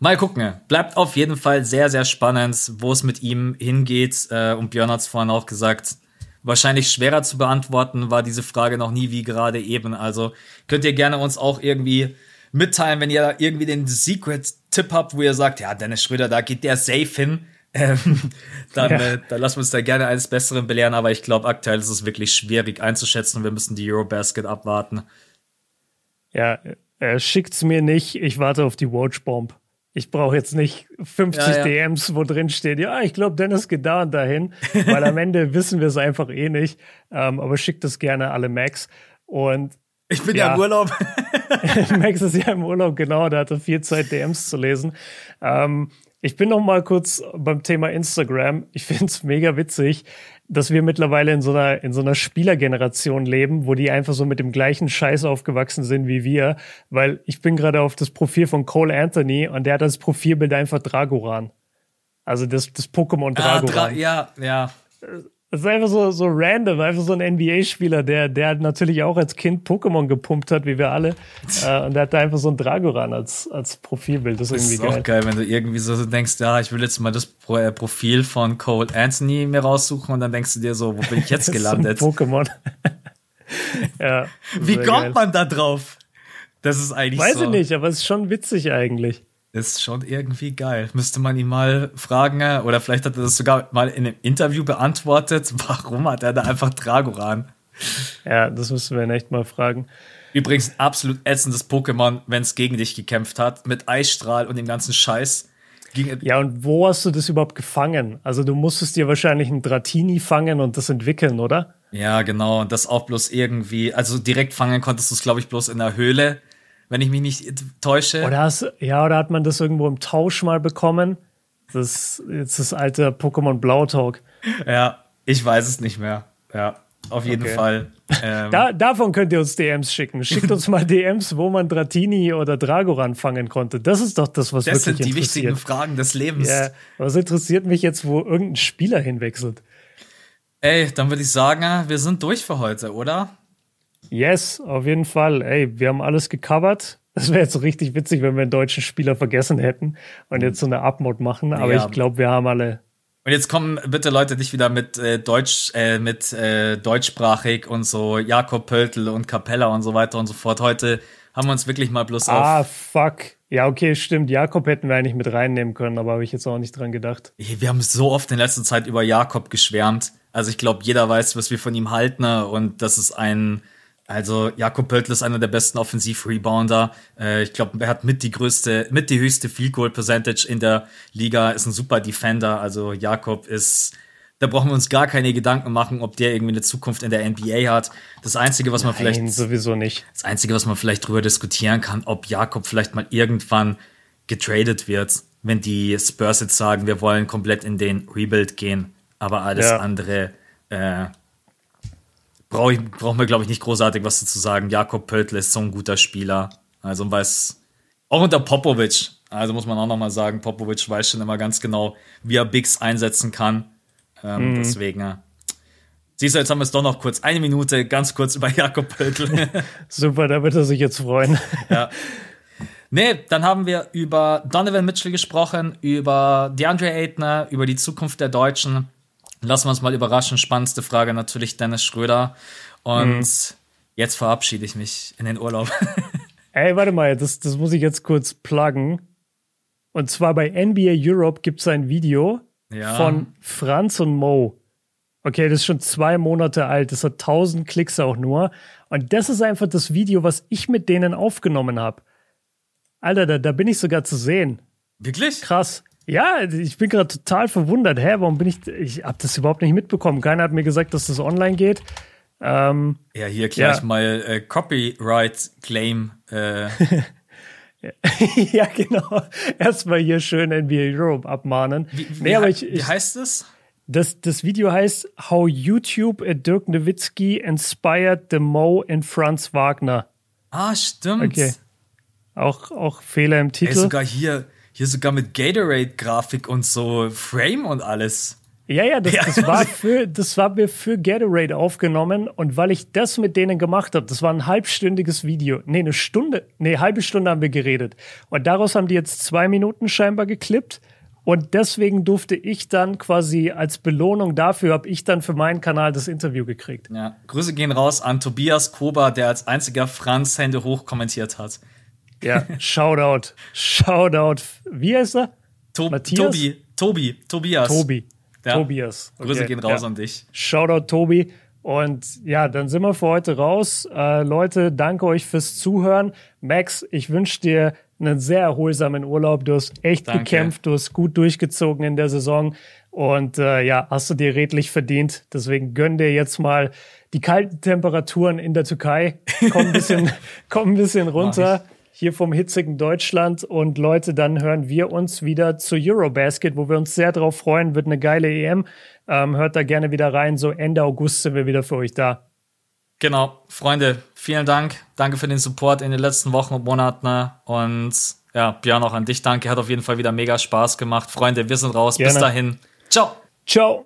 mal gucken. Bleibt auf jeden Fall sehr, sehr spannend, wo es mit ihm hingeht. Äh, und Björn hat es vorhin auch gesagt, wahrscheinlich schwerer zu beantworten war diese Frage noch nie wie gerade eben. Also könnt ihr gerne uns auch irgendwie mitteilen, wenn ihr irgendwie den Secret-Tipp habt, wo ihr sagt, ja, Dennis Schröder, da geht der safe hin. Ähm, dann, ja. äh, dann lassen wir uns da gerne eines Besseren belehren, aber ich glaube, aktuell ist es wirklich schwierig einzuschätzen und wir müssen die Eurobasket abwarten. Ja, äh, schickt's mir nicht. Ich warte auf die Watchbomb. Ich brauche jetzt nicht 50 ja, ja. DMs, wo drin steht, ja, ich glaube, Dennis geht da und dahin, weil am Ende wissen wir es einfach eh nicht. Ähm, aber schickt es gerne alle Max. Und ich bin ja, ja im Urlaub. Max ist ja im Urlaub, genau, da hatte viel Zeit, DMs zu lesen. Ähm, ich bin noch mal kurz beim Thema Instagram. Ich finde es mega witzig dass wir mittlerweile in so einer, in so einer Spielergeneration leben, wo die einfach so mit dem gleichen Scheiß aufgewachsen sind wie wir. Weil ich bin gerade auf das Profil von Cole Anthony und der hat als Profilbild einfach Dragoran. Also das, das Pokémon Dragoran. Ah, Dra ja, ja. Das ist einfach so, so random, einfach so ein NBA-Spieler, der, der natürlich auch als Kind Pokémon gepumpt hat, wie wir alle. äh, und der hat da einfach so ein Dragoran als, als Profilbild. Das ist irgendwie das ist geil. auch geil, wenn du irgendwie so denkst, ja, ich will jetzt mal das äh, Profil von Cole Anthony mir raussuchen und dann denkst du dir so, wo bin ich jetzt gelandet? so Pokémon. ja. Wie kommt geil. man da drauf? Das ist eigentlich Weiß so. ich nicht, aber es ist schon witzig eigentlich. Ist schon irgendwie geil. Müsste man ihn mal fragen, äh, oder vielleicht hat er das sogar mal in einem Interview beantwortet. Warum hat er da einfach Dragoran? Ja, das müssten wir ihn echt mal fragen. Übrigens absolut ätzendes Pokémon, wenn es gegen dich gekämpft hat, mit Eisstrahl und dem ganzen Scheiß. ja, und wo hast du das überhaupt gefangen? Also du musstest dir wahrscheinlich ein Dratini fangen und das entwickeln, oder? Ja, genau. Und das auch bloß irgendwie, also direkt fangen konntest du es, glaube ich, bloß in der Höhle wenn ich mich nicht täusche. Oder hast, ja, oder hat man das irgendwo im Tausch mal bekommen? Das ist jetzt das alte Pokémon Blau Talk. Ja, ich weiß es nicht mehr. Ja, auf jeden okay. Fall. Ähm. Da, davon könnt ihr uns DMs schicken. Schickt uns mal DMs, wo man Dratini oder Dragoran fangen konnte. Das ist doch das, was das wirklich interessiert. Das sind die wichtigen Fragen des Lebens. Ja, was interessiert mich jetzt, wo irgendein Spieler hinwechselt? Ey, dann würde ich sagen, wir sind durch für heute, oder? Yes, auf jeden Fall. Ey, wir haben alles gecovert. Das wäre jetzt so richtig witzig, wenn wir einen deutschen Spieler vergessen hätten und jetzt so eine Upmod machen. Aber ja. ich glaube, wir haben alle. Und jetzt kommen bitte Leute nicht wieder mit äh, Deutsch, äh, mit äh, deutschsprachig und so Jakob Pöltl und Capella und so weiter und so fort. Heute haben wir uns wirklich mal bloß ah, auf. Ah, fuck. Ja, okay, stimmt. Jakob hätten wir eigentlich mit reinnehmen können, aber habe ich jetzt auch nicht dran gedacht. Wir haben so oft in letzter Zeit über Jakob geschwärmt. Also ich glaube, jeder weiß, was wir von ihm halten ne? und das ist ein also Jakob Pöltl ist einer der besten Offensiv-Rebounder. Äh, ich glaube, er hat mit die größte, mit die höchste Field Goal Percentage in der Liga. Ist ein super Defender. Also Jakob ist, da brauchen wir uns gar keine Gedanken machen, ob der irgendwie eine Zukunft in der NBA hat. Das einzige, was man Nein, vielleicht sowieso nicht. Das einzige, was man vielleicht drüber diskutieren kann, ob Jakob vielleicht mal irgendwann getradet wird, wenn die Spurs jetzt sagen, wir wollen komplett in den Rebuild gehen. Aber alles ja. andere. Äh, brauche ich, brauchen wir, glaube ich, nicht großartig was dazu sagen. Jakob Pöltl ist so ein guter Spieler. Also weiß, auch unter Popovic, also muss man auch nochmal sagen, Popovic weiß schon immer ganz genau, wie er Bigs einsetzen kann. Ähm, mhm. Deswegen, ja. Siehst du, jetzt haben wir es doch noch kurz, eine Minute, ganz kurz über Jakob Pöltl. Super, da wird er sich jetzt freuen. ja. Nee, dann haben wir über Donovan Mitchell gesprochen, über DeAndre Aytner, über die Zukunft der Deutschen. Lassen wir uns mal überraschen. Spannendste Frage natürlich Dennis Schröder. Und mhm. jetzt verabschiede ich mich in den Urlaub. Ey, warte mal, das, das muss ich jetzt kurz pluggen. Und zwar bei NBA Europe gibt es ein Video ja. von Franz und Mo. Okay, das ist schon zwei Monate alt. Das hat 1000 Klicks auch nur. Und das ist einfach das Video, was ich mit denen aufgenommen habe. Alter, da, da bin ich sogar zu sehen. Wirklich? Krass. Ja, ich bin gerade total verwundert. Hä, warum bin ich. Ich habe das überhaupt nicht mitbekommen. Keiner hat mir gesagt, dass das online geht. Ähm, ja, hier gleich ja. mal äh, Copyright Claim. Äh. ja, genau. Erstmal hier schön NBA Europe abmahnen. Wie, wie, nee, aber ich, wie heißt es? Das, das Video heißt How YouTube at Dirk Nowitzki inspired the Mo and Franz Wagner. Ah, stimmt. Okay. Auch, auch Fehler im Titel. Ey, sogar hier hier sogar mit Gatorade-Grafik und so Frame und alles. Ja, ja, das, das, war für, das war mir für Gatorade aufgenommen und weil ich das mit denen gemacht habe, das war ein halbstündiges Video. Nee, eine Stunde, nee, halbe Stunde haben wir geredet. Und daraus haben die jetzt zwei Minuten scheinbar geklippt. Und deswegen durfte ich dann quasi als Belohnung dafür, habe ich dann für meinen Kanal das Interview gekriegt. Ja, Grüße gehen raus an Tobias Kober, der als einziger Franz Hände hoch kommentiert hat. Ja, Shoutout. Shoutout. Wie heißt er? To Matthias? Tobi. Tobi. Tobias. Tobi. Ja. Tobias. Okay. Grüße gehen raus ja. an dich. Shoutout, Tobi. Und ja, dann sind wir für heute raus. Äh, Leute, danke euch fürs Zuhören. Max, ich wünsche dir einen sehr erholsamen Urlaub. Du hast echt danke. gekämpft, du hast gut durchgezogen in der Saison. Und äh, ja, hast du dir redlich verdient. Deswegen gönn dir jetzt mal die kalten Temperaturen in der Türkei. Komm ein bisschen, komm ein bisschen runter hier vom hitzigen Deutschland. Und Leute, dann hören wir uns wieder zu Eurobasket, wo wir uns sehr drauf freuen. Wird eine geile EM. Ähm, hört da gerne wieder rein. So Ende August sind wir wieder für euch da. Genau, Freunde, vielen Dank. Danke für den Support in den letzten Wochen und Monaten. Und ja, Björn, auch an dich danke. Hat auf jeden Fall wieder mega Spaß gemacht. Freunde, wir sind raus. Gerne. Bis dahin. Ciao. Ciao.